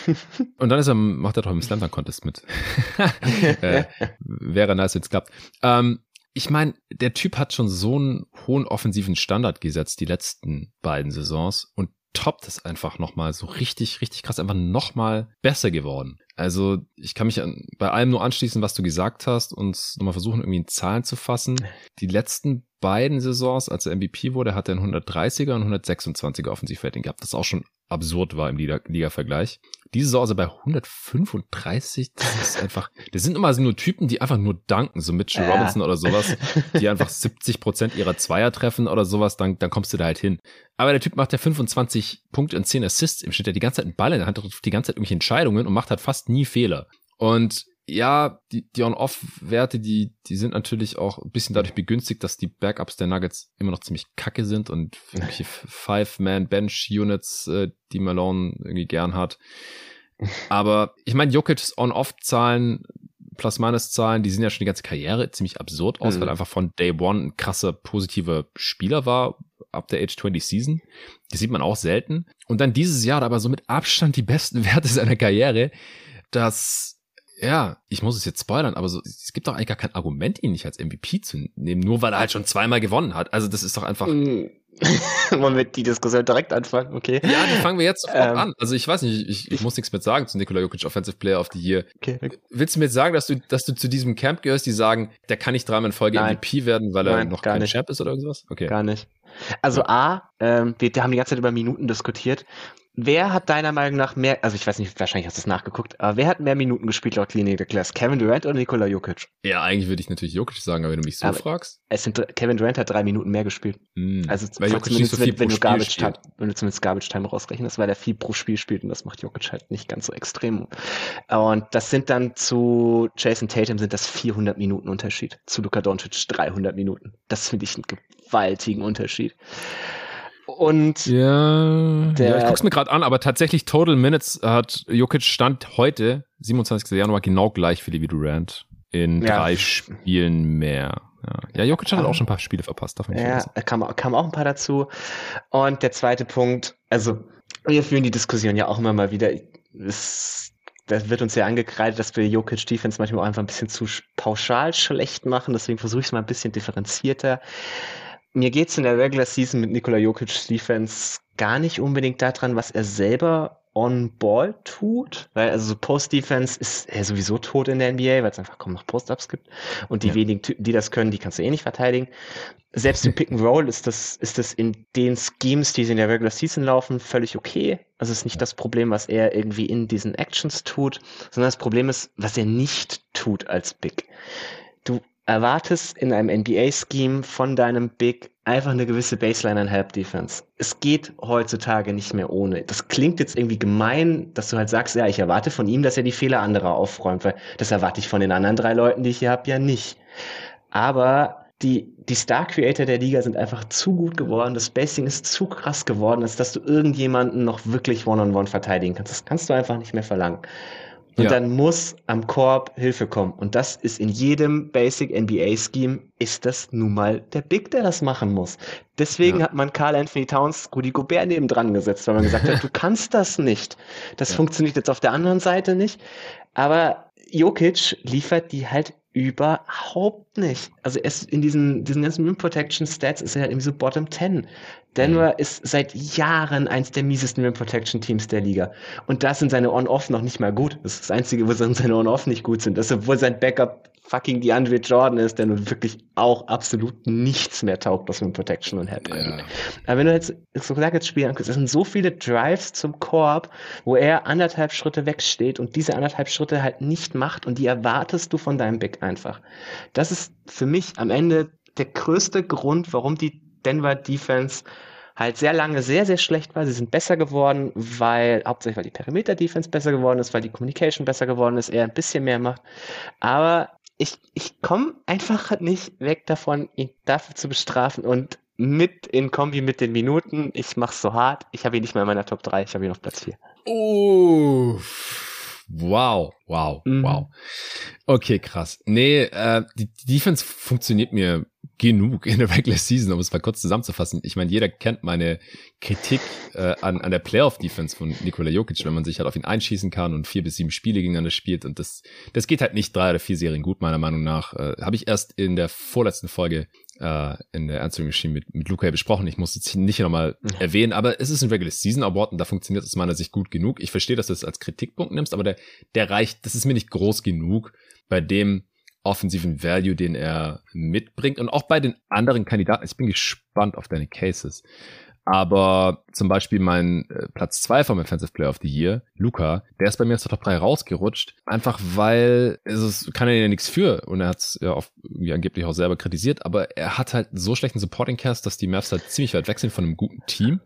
Und dann ist er, macht er doch im Slam Contest mit. äh, wäre nice, wenn es klappt. Ähm, ich meine, der Typ hat schon so einen hohen offensiven Standard gesetzt die letzten beiden Saisons und toppt es einfach nochmal so richtig, richtig krass, einfach nochmal besser geworden. Also ich kann mich an, bei allem nur anschließen, was du gesagt hast und nochmal versuchen, irgendwie in Zahlen zu fassen. Die letzten beiden Saisons, als er MVP wurde, hat er einen 130er und 126er Offensivrating gehabt, das auch schon absurd war im Liga-Vergleich. Diese Saison also bei 135, das ist einfach, das sind immer so nur Typen, die einfach nur danken, so Mitchell ja. Robinson oder sowas, die einfach 70 Prozent ihrer Zweier treffen oder sowas, dann, dann kommst du da halt hin. Aber der Typ macht ja 25 Punkte und 10 Assists im Schnitt, der die ganze Zeit einen Ball in der Hand, trifft die ganze Zeit irgendwelche Entscheidungen und macht halt fast nie Fehler. Und ja, die, die On-Off-Werte, die, die sind natürlich auch ein bisschen dadurch begünstigt, dass die Backups der Nuggets immer noch ziemlich kacke sind und irgendwelche Five-Man-Bench-Units, äh, die Malone irgendwie gern hat. Aber ich meine, Jokic's On-Off-Zahlen, Plus-Minus-Zahlen, die sehen ja schon die ganze Karriere ziemlich absurd aus, mhm. weil einfach von Day One ein krasser, positiver Spieler war, ab der Age 20 Season. Die sieht man auch selten. Und dann dieses Jahr aber so mit Abstand die besten Werte seiner Karriere, dass ja, ich muss es jetzt spoilern, aber so, es gibt doch eigentlich gar kein Argument, ihn nicht als MVP zu nehmen, nur weil er halt schon zweimal gewonnen hat. Also das ist doch einfach. Mm. Wollen wir die Diskussion direkt anfangen, okay? Ja, die fangen wir jetzt sofort ähm, an. Also ich weiß nicht, ich, ich muss nichts mehr sagen zu Nikola Jokic Offensive Player of the Year. Okay. Willst du mir jetzt sagen, dass du, dass du zu diesem Camp gehörst, die sagen, der kann nicht dreimal in Folge Nein. MVP werden, weil er Nein, noch kein nicht. Champ ist oder irgendwas? Okay. Gar nicht. Also A, ähm, wir haben die ganze Zeit über Minuten diskutiert Wer hat deiner Meinung nach mehr, also ich weiß nicht, wahrscheinlich hast du es nachgeguckt, aber wer hat mehr Minuten gespielt laut Klinik der Class? Kevin Durant oder Nikola Jokic? Ja, eigentlich würde ich natürlich Jokic sagen, aber wenn du mich so aber fragst. Es sind, Kevin Durant hat drei Minuten mehr gespielt. Mm, also weil Jokic zumindest, so wenn, wenn du Garbage Time, wenn du zumindest Garbage Time rausrechnest, weil er viel pro Spiel spielt und das macht Jokic halt nicht ganz so extrem. Und das sind dann zu Jason Tatum sind das 400 Minuten Unterschied. Zu Luka Doncic 300 Minuten. Das finde ich einen gewaltigen Unterschied. Und ja, der, ja ich guck's mir gerade an, aber tatsächlich Total Minutes hat Jokic Stand heute, 27. Januar, genau gleich wie Levi Durant in ja. drei Spielen mehr. Ja, ja Jokic hat auch schon ein paar Spiele verpasst, nicht Ja, kam, kam auch ein paar dazu. Und der zweite Punkt, also wir führen die Diskussion ja auch immer mal wieder. Es, das wird uns ja angekreidet, dass wir Jokic Defense manchmal auch einfach ein bisschen zu pauschal schlecht machen. Deswegen versuche ich es mal ein bisschen differenzierter mir geht es in der Regular Season mit Nikola Jokic's Defense gar nicht unbedingt daran, was er selber on-ball tut, weil also so Post-Defense ist er sowieso tot in der NBA, weil es einfach kaum noch Post-Ups gibt und die ja. wenigen Typen, die das können, die kannst du eh nicht verteidigen. Selbst im Pick-and-Roll ist das, ist das in den Schemes, die sie in der Regular Season laufen, völlig okay. Also es ist nicht das Problem, was er irgendwie in diesen Actions tut, sondern das Problem ist, was er nicht tut als Big. Erwartest in einem NBA-Scheme von deinem Big einfach eine gewisse Baseline an Help Defense. Es geht heutzutage nicht mehr ohne. Das klingt jetzt irgendwie gemein, dass du halt sagst, ja, ich erwarte von ihm, dass er die Fehler anderer aufräumt, weil das erwarte ich von den anderen drei Leuten, die ich hier habe, ja nicht. Aber die, die Star Creator der Liga sind einfach zu gut geworden. Das Spacing ist zu krass geworden, als dass du irgendjemanden noch wirklich One-on-One -on -one verteidigen kannst. Das kannst du einfach nicht mehr verlangen. Und ja. dann muss am Korb Hilfe kommen. Und das ist in jedem Basic NBA Scheme, ist das nun mal der Big, der das machen muss. Deswegen ja. hat man Carl Anthony Towns, Rudy Gobert neben dran gesetzt, weil man gesagt hat, du kannst das nicht. Das ja. funktioniert jetzt auf der anderen Seite nicht. Aber Jokic liefert die halt überhaupt nicht. Also ist in diesen, diesen ganzen Rim Protection Stats ist er halt irgendwie so Bottom 10. Denver mhm. ist seit Jahren eins der miesesten Rim Protection Teams der Liga. Und da sind seine On-Off noch nicht mal gut. Das ist das Einzige, wo seine On-Off nicht gut sind. Das, obwohl sein Backup fucking DeAndre Jordan ist, der nun wirklich auch absolut nichts mehr taugt, was mit Protection und Help ja. Aber wenn du jetzt so gesagt jetzt Spiel anguckst, es sind so viele Drives zum Korb, wo er anderthalb Schritte wegsteht und diese anderthalb Schritte halt nicht macht und die erwartest du von deinem Big einfach. Das ist für mich am Ende der größte Grund, warum die Denver Defense halt sehr lange sehr, sehr schlecht war. Sie sind besser geworden, weil, hauptsächlich weil die Perimeter-Defense besser geworden ist, weil die Communication besser geworden ist, er ein bisschen mehr macht. Aber ich, ich komme einfach nicht weg davon, ihn dafür zu bestrafen und mit in Kombi mit den Minuten, ich mach's so hart, ich habe ihn nicht mehr in meiner Top 3, ich habe ihn auf Platz 4. Oh. Wow, wow, mhm. wow. Okay, krass. Nee, äh, die Defense funktioniert mir genug in der Regular Season, um es mal kurz zusammenzufassen. Ich meine, jeder kennt meine Kritik äh, an, an der Playoff-Defense von Nikola Jokic, wenn man sich halt auf ihn einschießen kann und vier bis sieben Spiele gegeneinander spielt. Und das, das geht halt nicht drei oder vier Serien gut, meiner Meinung nach. Äh, Habe ich erst in der vorletzten Folge äh, in der Answering Machine mit, mit Luca besprochen. Ich muss es nicht nochmal mhm. erwähnen, aber es ist ein Regular Season Award und da funktioniert es aus meiner Sicht gut genug. Ich verstehe, dass du es als Kritikpunkt nimmst, aber der, der reicht, das ist mir nicht groß genug bei dem offensiven Value, den er mitbringt und auch bei den anderen Kandidaten. Ich bin gespannt auf deine Cases. Aber zum Beispiel mein äh, Platz zwei vom Offensive Player of the Year, Luca, der ist bei mir aus der Top 3 rausgerutscht. Einfach weil es ist, kann er ja nichts für. Und er hat es ja auch irgendwie angeblich auch selber kritisiert. Aber er hat halt so schlechten Supporting Cast, dass die Mavs halt ziemlich weit weg sind von einem guten Team.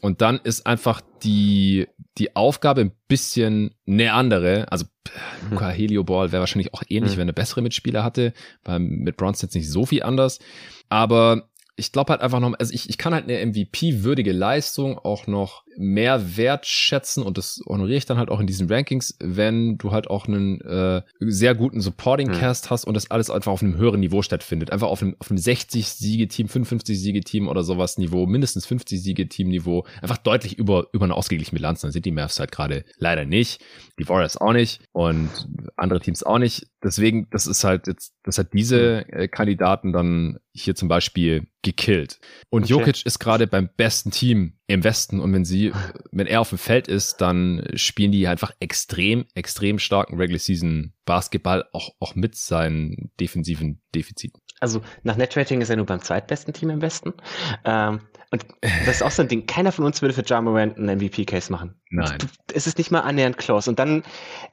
Und dann ist einfach die, die Aufgabe ein bisschen eine andere. Also Luca Helioball wäre wahrscheinlich auch ähnlich, mhm. wenn er bessere Mitspieler hatte, weil mit Bronson jetzt nicht so viel anders. Aber ich glaube halt einfach noch, also ich, ich kann halt eine MVP-würdige Leistung auch noch mehr wertschätzen und das honoriere ich dann halt auch in diesen Rankings, wenn du halt auch einen äh, sehr guten Supporting-Cast hm. hast und das alles einfach auf einem höheren Niveau stattfindet. Einfach auf einem, auf einem 60-Siege-Team, 55-Siege-Team oder sowas Niveau, mindestens 50-Siege-Team-Niveau, einfach deutlich über, über eine ausgeglichene Bilanz. Dann sind die Mavs halt gerade leider nicht, die Warriors auch nicht und andere Teams auch nicht. Deswegen, das ist halt jetzt, das hat diese hm. äh, Kandidaten dann hier zum Beispiel gekillt. Und okay. Jokic ist gerade beim besten Team im Westen und wenn sie, wenn er auf dem Feld ist, dann spielen die einfach extrem, extrem starken Regular Season Basketball auch, auch mit seinen defensiven Defiziten. Also nach Netrating ist er nur beim zweitbesten Team im Westen. Ähm, und das ist auch so ein Ding. Keiner von uns würde für John Morant einen MVP-Case machen. Nein. Es ist nicht mal annähernd close. Und dann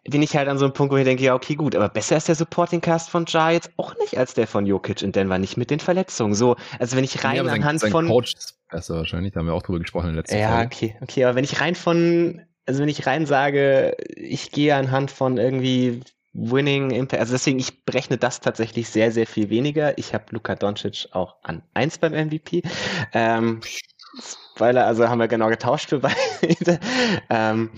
bin ich halt an so einem Punkt, wo ich denke, ja, okay, gut, aber besser ist der Supporting-Cast von Ja jetzt auch nicht als der von Jokic in Denver, nicht mit den Verletzungen. So, also wenn ich rein ja, anhand sein, sein von. Coach besser wahrscheinlich, da haben wir auch drüber gesprochen in der letzten Ja, Folge. okay, okay, aber wenn ich rein von, also wenn ich rein sage, ich gehe anhand von irgendwie Winning Impact. Also deswegen, ich berechne das tatsächlich sehr, sehr viel weniger. Ich habe Luka Doncic auch an 1 beim MVP. Ähm, weil er, also haben wir genau getauscht für beide. ähm,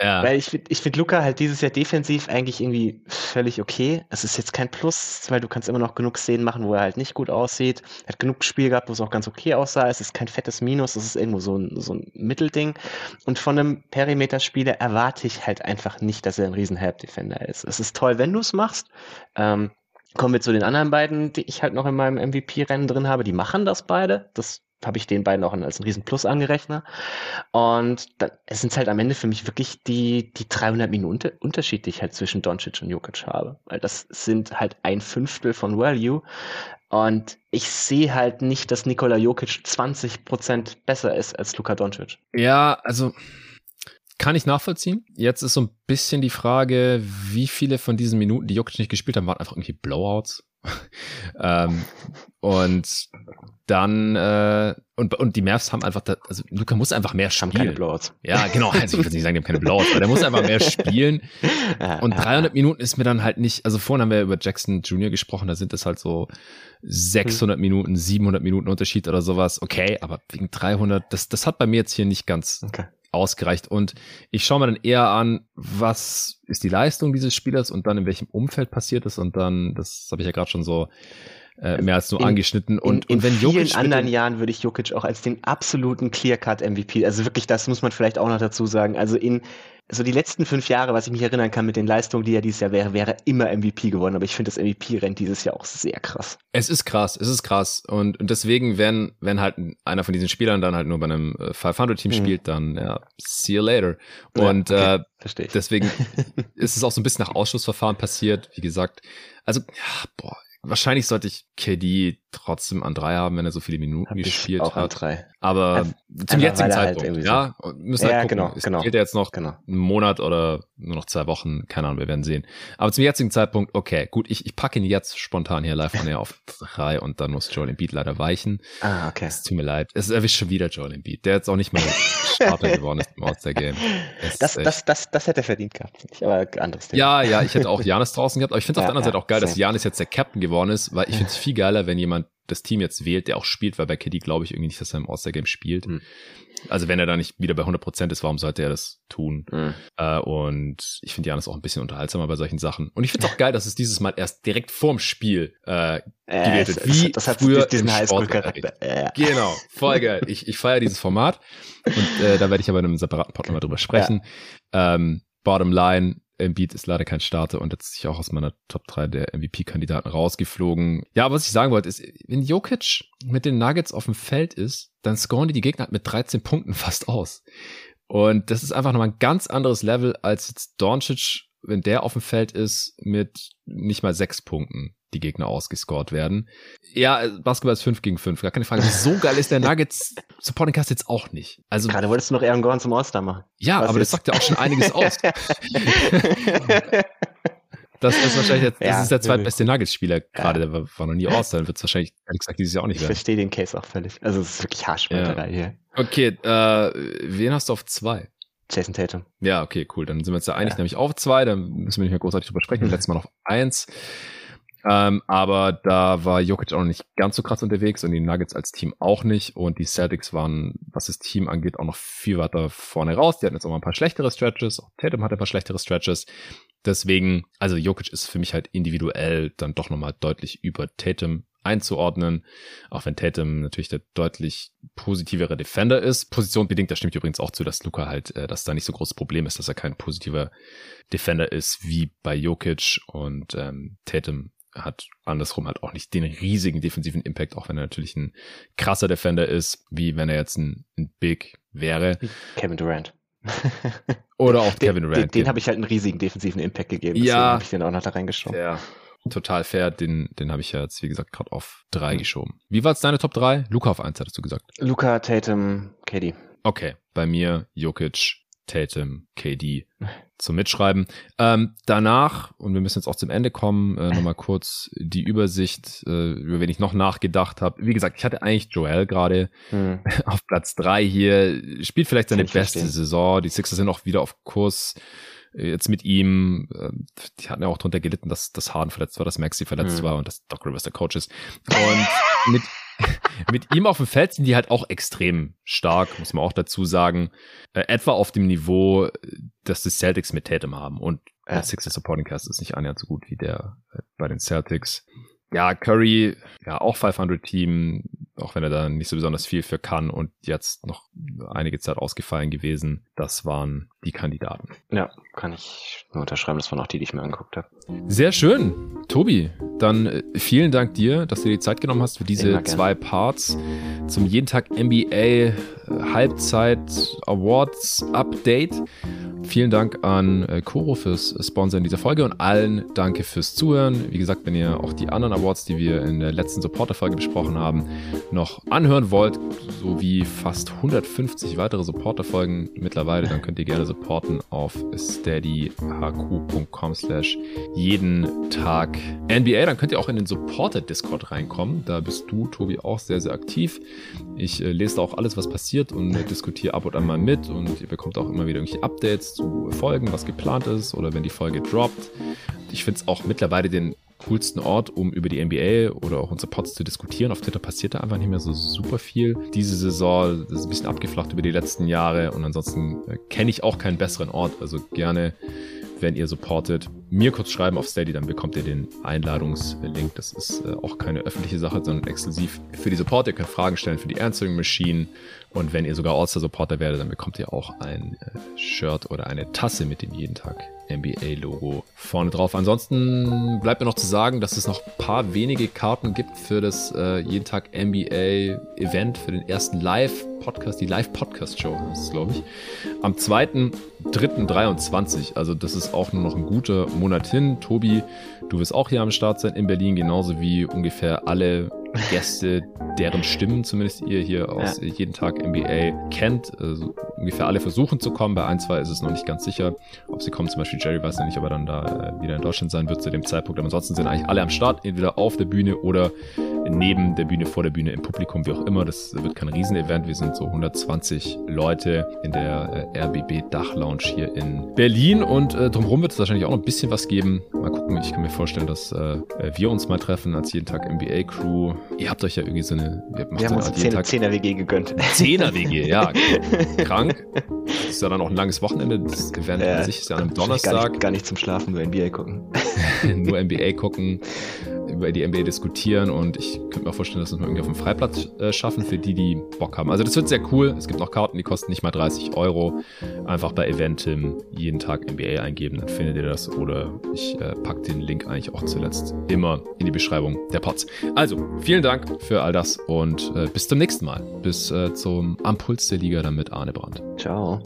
ja. Weil ich finde ich find Luca halt dieses Jahr defensiv eigentlich irgendwie völlig okay. Es ist jetzt kein Plus, weil du kannst immer noch genug Szenen machen, wo er halt nicht gut aussieht. Er hat genug Spiel gehabt, wo es auch ganz okay aussah. Es ist kein fettes Minus, es ist irgendwo so ein, so ein Mittelding. Und von einem Perimeter-Spieler erwarte ich halt einfach nicht, dass er ein riesen Help-Defender ist. Es ist toll, wenn du es machst. Ähm, kommen wir zu den anderen beiden, die ich halt noch in meinem MVP-Rennen drin habe. Die machen das beide. Das habe ich den beiden auch als einen riesen Plus angerechnet. Und dann, es sind halt am Ende für mich wirklich die, die 300 Minuten Unterschied, die ich halt zwischen Doncic und Jokic habe. Weil das sind halt ein Fünftel von Value. Und ich sehe halt nicht, dass Nikola Jokic 20 Prozent besser ist als Luka Doncic. Ja, also kann ich nachvollziehen. Jetzt ist so ein bisschen die Frage, wie viele von diesen Minuten, die Jokic nicht gespielt haben, waren einfach irgendwie Blowouts. ähm, und dann äh, und, und die Mavs haben einfach, da, also Luca muss einfach mehr spielen. Haben keine Blowouts. Ja, genau. Also ich würde nicht sagen, die haben keine Blowouts, aber der muss einfach mehr spielen. Und 300 Minuten ist mir dann halt nicht, also vorhin haben wir über Jackson Jr. gesprochen, da sind es halt so 600 hm. Minuten, 700 Minuten Unterschied oder sowas. Okay, aber wegen 300, das, das hat bei mir jetzt hier nicht ganz okay ausgereicht. Und ich schaue mir dann eher an, was ist die Leistung dieses Spielers und dann in welchem Umfeld passiert ist. Und dann, das habe ich ja gerade schon so äh, mehr als nur in, angeschnitten. Und, in, in und wenn vielen Jokic anderen Jahren würde ich Jokic auch als den absoluten Clear-Cut-MVP, also wirklich, das muss man vielleicht auch noch dazu sagen. Also in so die letzten fünf Jahre, was ich mich erinnern kann mit den Leistungen, die er dieses Jahr wäre, wäre immer MVP geworden. Aber ich finde das MVP-Rennen dieses Jahr auch sehr krass. Es ist krass, es ist krass. Und, und deswegen, wenn, wenn halt einer von diesen Spielern dann halt nur bei einem 500-Team äh, mhm. spielt, dann ja, see you later. Und ja, okay, äh, verstehe ich. deswegen ist es auch so ein bisschen nach Ausschussverfahren passiert. Wie gesagt, also, ja, boah, Wahrscheinlich sollte ich KD trotzdem an drei haben, wenn er so viele Minuten Hab gespielt auch hat. An drei. Aber ja, zum jetzigen halt Zeitpunkt, halt ja, müssen halt gucken. Genau, es genau. geht ja jetzt noch genau. einen Monat oder nur noch zwei Wochen, keine Ahnung, wir werden sehen. Aber zum jetzigen Zeitpunkt, okay, gut, ich, ich packe ihn jetzt spontan hier live von auf drei und dann muss Joel Embiid leider weichen. Ah, okay. Es tut mir leid. Es erwischt schon wieder Joel Embiid, der jetzt auch nicht mal Starter geworden ist im All-Star-Game. Das, das, das, das hätte er verdient gehabt, ich, aber anderes Thema. Ja, ja, ich hätte auch Janis draußen gehabt, aber ich finde es ja, auf der anderen ja, Seite auch geil, same. dass Janis jetzt der Captain geworden ist, weil ich finde es viel geiler, wenn jemand das Team jetzt wählt, der auch spielt, weil bei KD glaube ich irgendwie nicht, dass er im All-Star-Game spielt. Mhm. Also wenn er da nicht wieder bei 100% ist, warum sollte er das tun? Mhm. Äh, und ich finde Janis auch ein bisschen unterhaltsamer bei solchen Sachen. Und ich finde es auch geil, dass es dieses Mal erst direkt vorm Spiel äh, gewählt wird. Wie das hat früher diesen Highschool-Charakter. Ja. Genau, voll geil. Ich, ich feiere dieses Format. Und äh, da werde ich aber in einem separaten Podcast mal drüber sprechen. Ja. Ähm, Bottom line, Embiid ist leider kein Starter und jetzt sich auch aus meiner Top 3 der MVP-Kandidaten rausgeflogen. Ja, was ich sagen wollte, ist, wenn Jokic mit den Nuggets auf dem Feld ist, dann scoren die die Gegner mit 13 Punkten fast aus. Und das ist einfach nochmal ein ganz anderes Level als jetzt Doncic, wenn der auf dem Feld ist, mit nicht mal sechs Punkten die Gegner ausgescored werden. Ja, Basketball ist 5 gegen 5, gar keine Frage. So geil ist der Nuggets Supporting Cast jetzt auch nicht. Also Gerade wolltest du noch Aaron Gordon zum All-Star machen. Ja, Was aber jetzt? das sagt ja auch schon einiges aus. Das ist wahrscheinlich jetzt, das ja, ist der zweitbeste Nuggets-Spieler gerade, ja. der war noch nie All-Star, wird es wahrscheinlich, ehrlich gesagt, dieses Jahr auch nicht werden. Ich verstehe den Case auch völlig. Also es ist wirklich Haarspalterei ja. hier. Okay, äh, wen hast du auf zwei? Jason Tatum. Ja, okay, cool. Dann sind wir uns ja einig, ja. nämlich auf zwei, dann müssen wir nicht mehr großartig drüber sprechen. Mhm. Letztes Mal auf eins. Ähm, aber da war Jokic auch noch nicht ganz so krass unterwegs und die Nuggets als Team auch nicht. Und die Celtics waren, was das Team angeht, auch noch viel weiter vorne raus. Die hatten jetzt auch mal ein paar schlechtere Stretches. Auch Tatum hatte ein paar schlechtere Stretches. Deswegen, also Jokic ist für mich halt individuell dann doch nochmal deutlich über Tatum einzuordnen. Auch wenn Tatum natürlich der deutlich positivere Defender ist. Positionbedingt, da stimmt übrigens auch zu, dass Luca halt, äh, dass da nicht so großes Problem ist, dass er kein positiver Defender ist wie bei Jokic und ähm, Tatum hat andersrum halt auch nicht den riesigen defensiven Impact, auch wenn er natürlich ein krasser Defender ist, wie wenn er jetzt ein, ein Big wäre. Kevin Durant. Oder auch Kevin Durant. Den, den, den habe ich halt einen riesigen defensiven Impact gegeben. Ja. habe ich den auch noch da reingeschoben. Ja. Total fair, den, den habe ich ja jetzt, wie gesagt, gerade auf drei mhm. geschoben. Wie war es deine Top 3? Luca auf 1, hattest du gesagt. Luca, Tatum, KD. Okay, bei mir Jokic, Tatum, KD zum Mitschreiben. Ähm, danach, und wir müssen jetzt auch zum Ende kommen, äh, nochmal kurz die Übersicht, äh, über wen ich noch nachgedacht habe. Wie gesagt, ich hatte eigentlich Joel gerade hm. auf Platz drei hier. Spielt vielleicht seine beste verstehen. Saison. Die Sixers sind auch wieder auf Kurs jetzt mit ihm, äh, die hatten ja auch drunter gelitten, dass das Harden verletzt war, dass Maxi verletzt hm. war und dass Doc Rivers der Coach ist. Und mit mit ihm auf dem Feld sind die halt auch extrem stark, muss man auch dazu sagen. Äh, etwa auf dem Niveau, dass die Celtics mit Tatum haben. Und der Sixers Supporting Cast ist nicht annähernd so gut wie der äh, bei den Celtics. Ja, Curry, ja, auch 500 Team, auch wenn er da nicht so besonders viel für kann und jetzt noch einige Zeit ausgefallen gewesen. Das waren die Kandidaten. Ja, kann ich nur unterschreiben. Das waren auch die, die ich mir angeguckt habe. Sehr schön. Tobi, dann äh, vielen Dank dir, dass du dir die Zeit genommen hast für diese zwei Parts zum jeden Tag NBA äh, Halbzeit Awards Update. Vielen Dank an äh, Coro fürs Sponsoren dieser Folge und allen danke fürs Zuhören. Wie gesagt, wenn ihr auch die anderen Awards, die wir in der letzten Supporter-Folge besprochen haben, noch anhören wollt, sowie fast 150 weitere Supporter-Folgen mittlerweile, dann könnt ihr gerne supporten auf steadyhq.com slash jeden Tag NBA. Dann könnt ihr auch in den Supporter-Discord reinkommen. Da bist du, Tobi, auch sehr, sehr aktiv. Ich äh, lese da auch alles, was passiert und äh, diskutiere ab und an mal mit und ihr bekommt auch immer wieder irgendwelche Updates zu Folgen, was geplant ist oder wenn die Folge droppt. Ich finde es auch mittlerweile den coolsten Ort, um über die NBA oder auch unsere Pods zu diskutieren. Auf Twitter passiert da einfach nicht mehr so super viel. Diese Saison ist ein bisschen abgeflacht über die letzten Jahre und ansonsten äh, kenne ich auch keinen besseren Ort. Also gerne, wenn ihr supportet, mir kurz schreiben auf Steady, dann bekommt ihr den Einladungslink. Das ist äh, auch keine öffentliche Sache, sondern exklusiv für die Supporter. Ihr könnt Fragen stellen für die Answering Machine. Und wenn ihr sogar All-Star-Supporter werdet, dann bekommt ihr auch ein äh, Shirt oder eine Tasse mit dem jeden Tag NBA-Logo vorne drauf. Ansonsten bleibt mir noch zu sagen, dass es noch ein paar wenige Karten gibt für das äh, jeden Tag NBA-Event, für den ersten Live-Podcast, die Live-Podcast-Show ist es, glaube ich. Am 2.3.23. Also das ist auch nur noch ein guter Monat hin. Tobi, du wirst auch hier am Start sein in Berlin, genauso wie ungefähr alle Gäste, deren Stimmen zumindest ihr hier aus ja. jeden Tag NBA kennt. Also ungefähr alle versuchen zu kommen. Bei ein, zwei ist es noch nicht ganz sicher, ob sie kommen. Zum Beispiel Jerry weiß ja nicht, ob er dann da äh, wieder in Deutschland sein wird zu dem Zeitpunkt. Aber ansonsten sind eigentlich alle am Start, entweder auf der Bühne oder neben der Bühne, vor der Bühne, im Publikum, wie auch immer. Das wird kein Riesenevent. Wir sind so 120 Leute in der äh, RBB Dachlounge hier in Berlin und äh, drumherum wird es wahrscheinlich auch noch ein bisschen was geben. Mal gucken, ich kann mir vorstellen, dass äh, wir uns mal treffen als jeden Tag NBA Crew. Ihr habt euch ja irgendwie so eine, wir, wir haben uns jeden 10, Tag 10er WG gegönnt. 10er WG, ja. Krank. Das ist ja dann auch ein langes Wochenende. Das Event an sich ist ja einem Donnerstag. Gar nicht, gar nicht zum Schlafen, nur NBA gucken. nur NBA gucken über die NBA diskutieren und ich könnte mir vorstellen, dass wir es mal irgendwie auf dem Freiplatz äh, schaffen für die, die Bock haben. Also das wird sehr cool. Es gibt noch Karten, die kosten nicht mal 30 Euro. Einfach bei Eventim jeden Tag NBA eingeben, dann findet ihr das. Oder ich äh, packe den Link eigentlich auch zuletzt immer in die Beschreibung der Pods. Also, vielen Dank für all das und äh, bis zum nächsten Mal. Bis äh, zum Ampuls der Liga dann mit Arne Brandt. Ciao.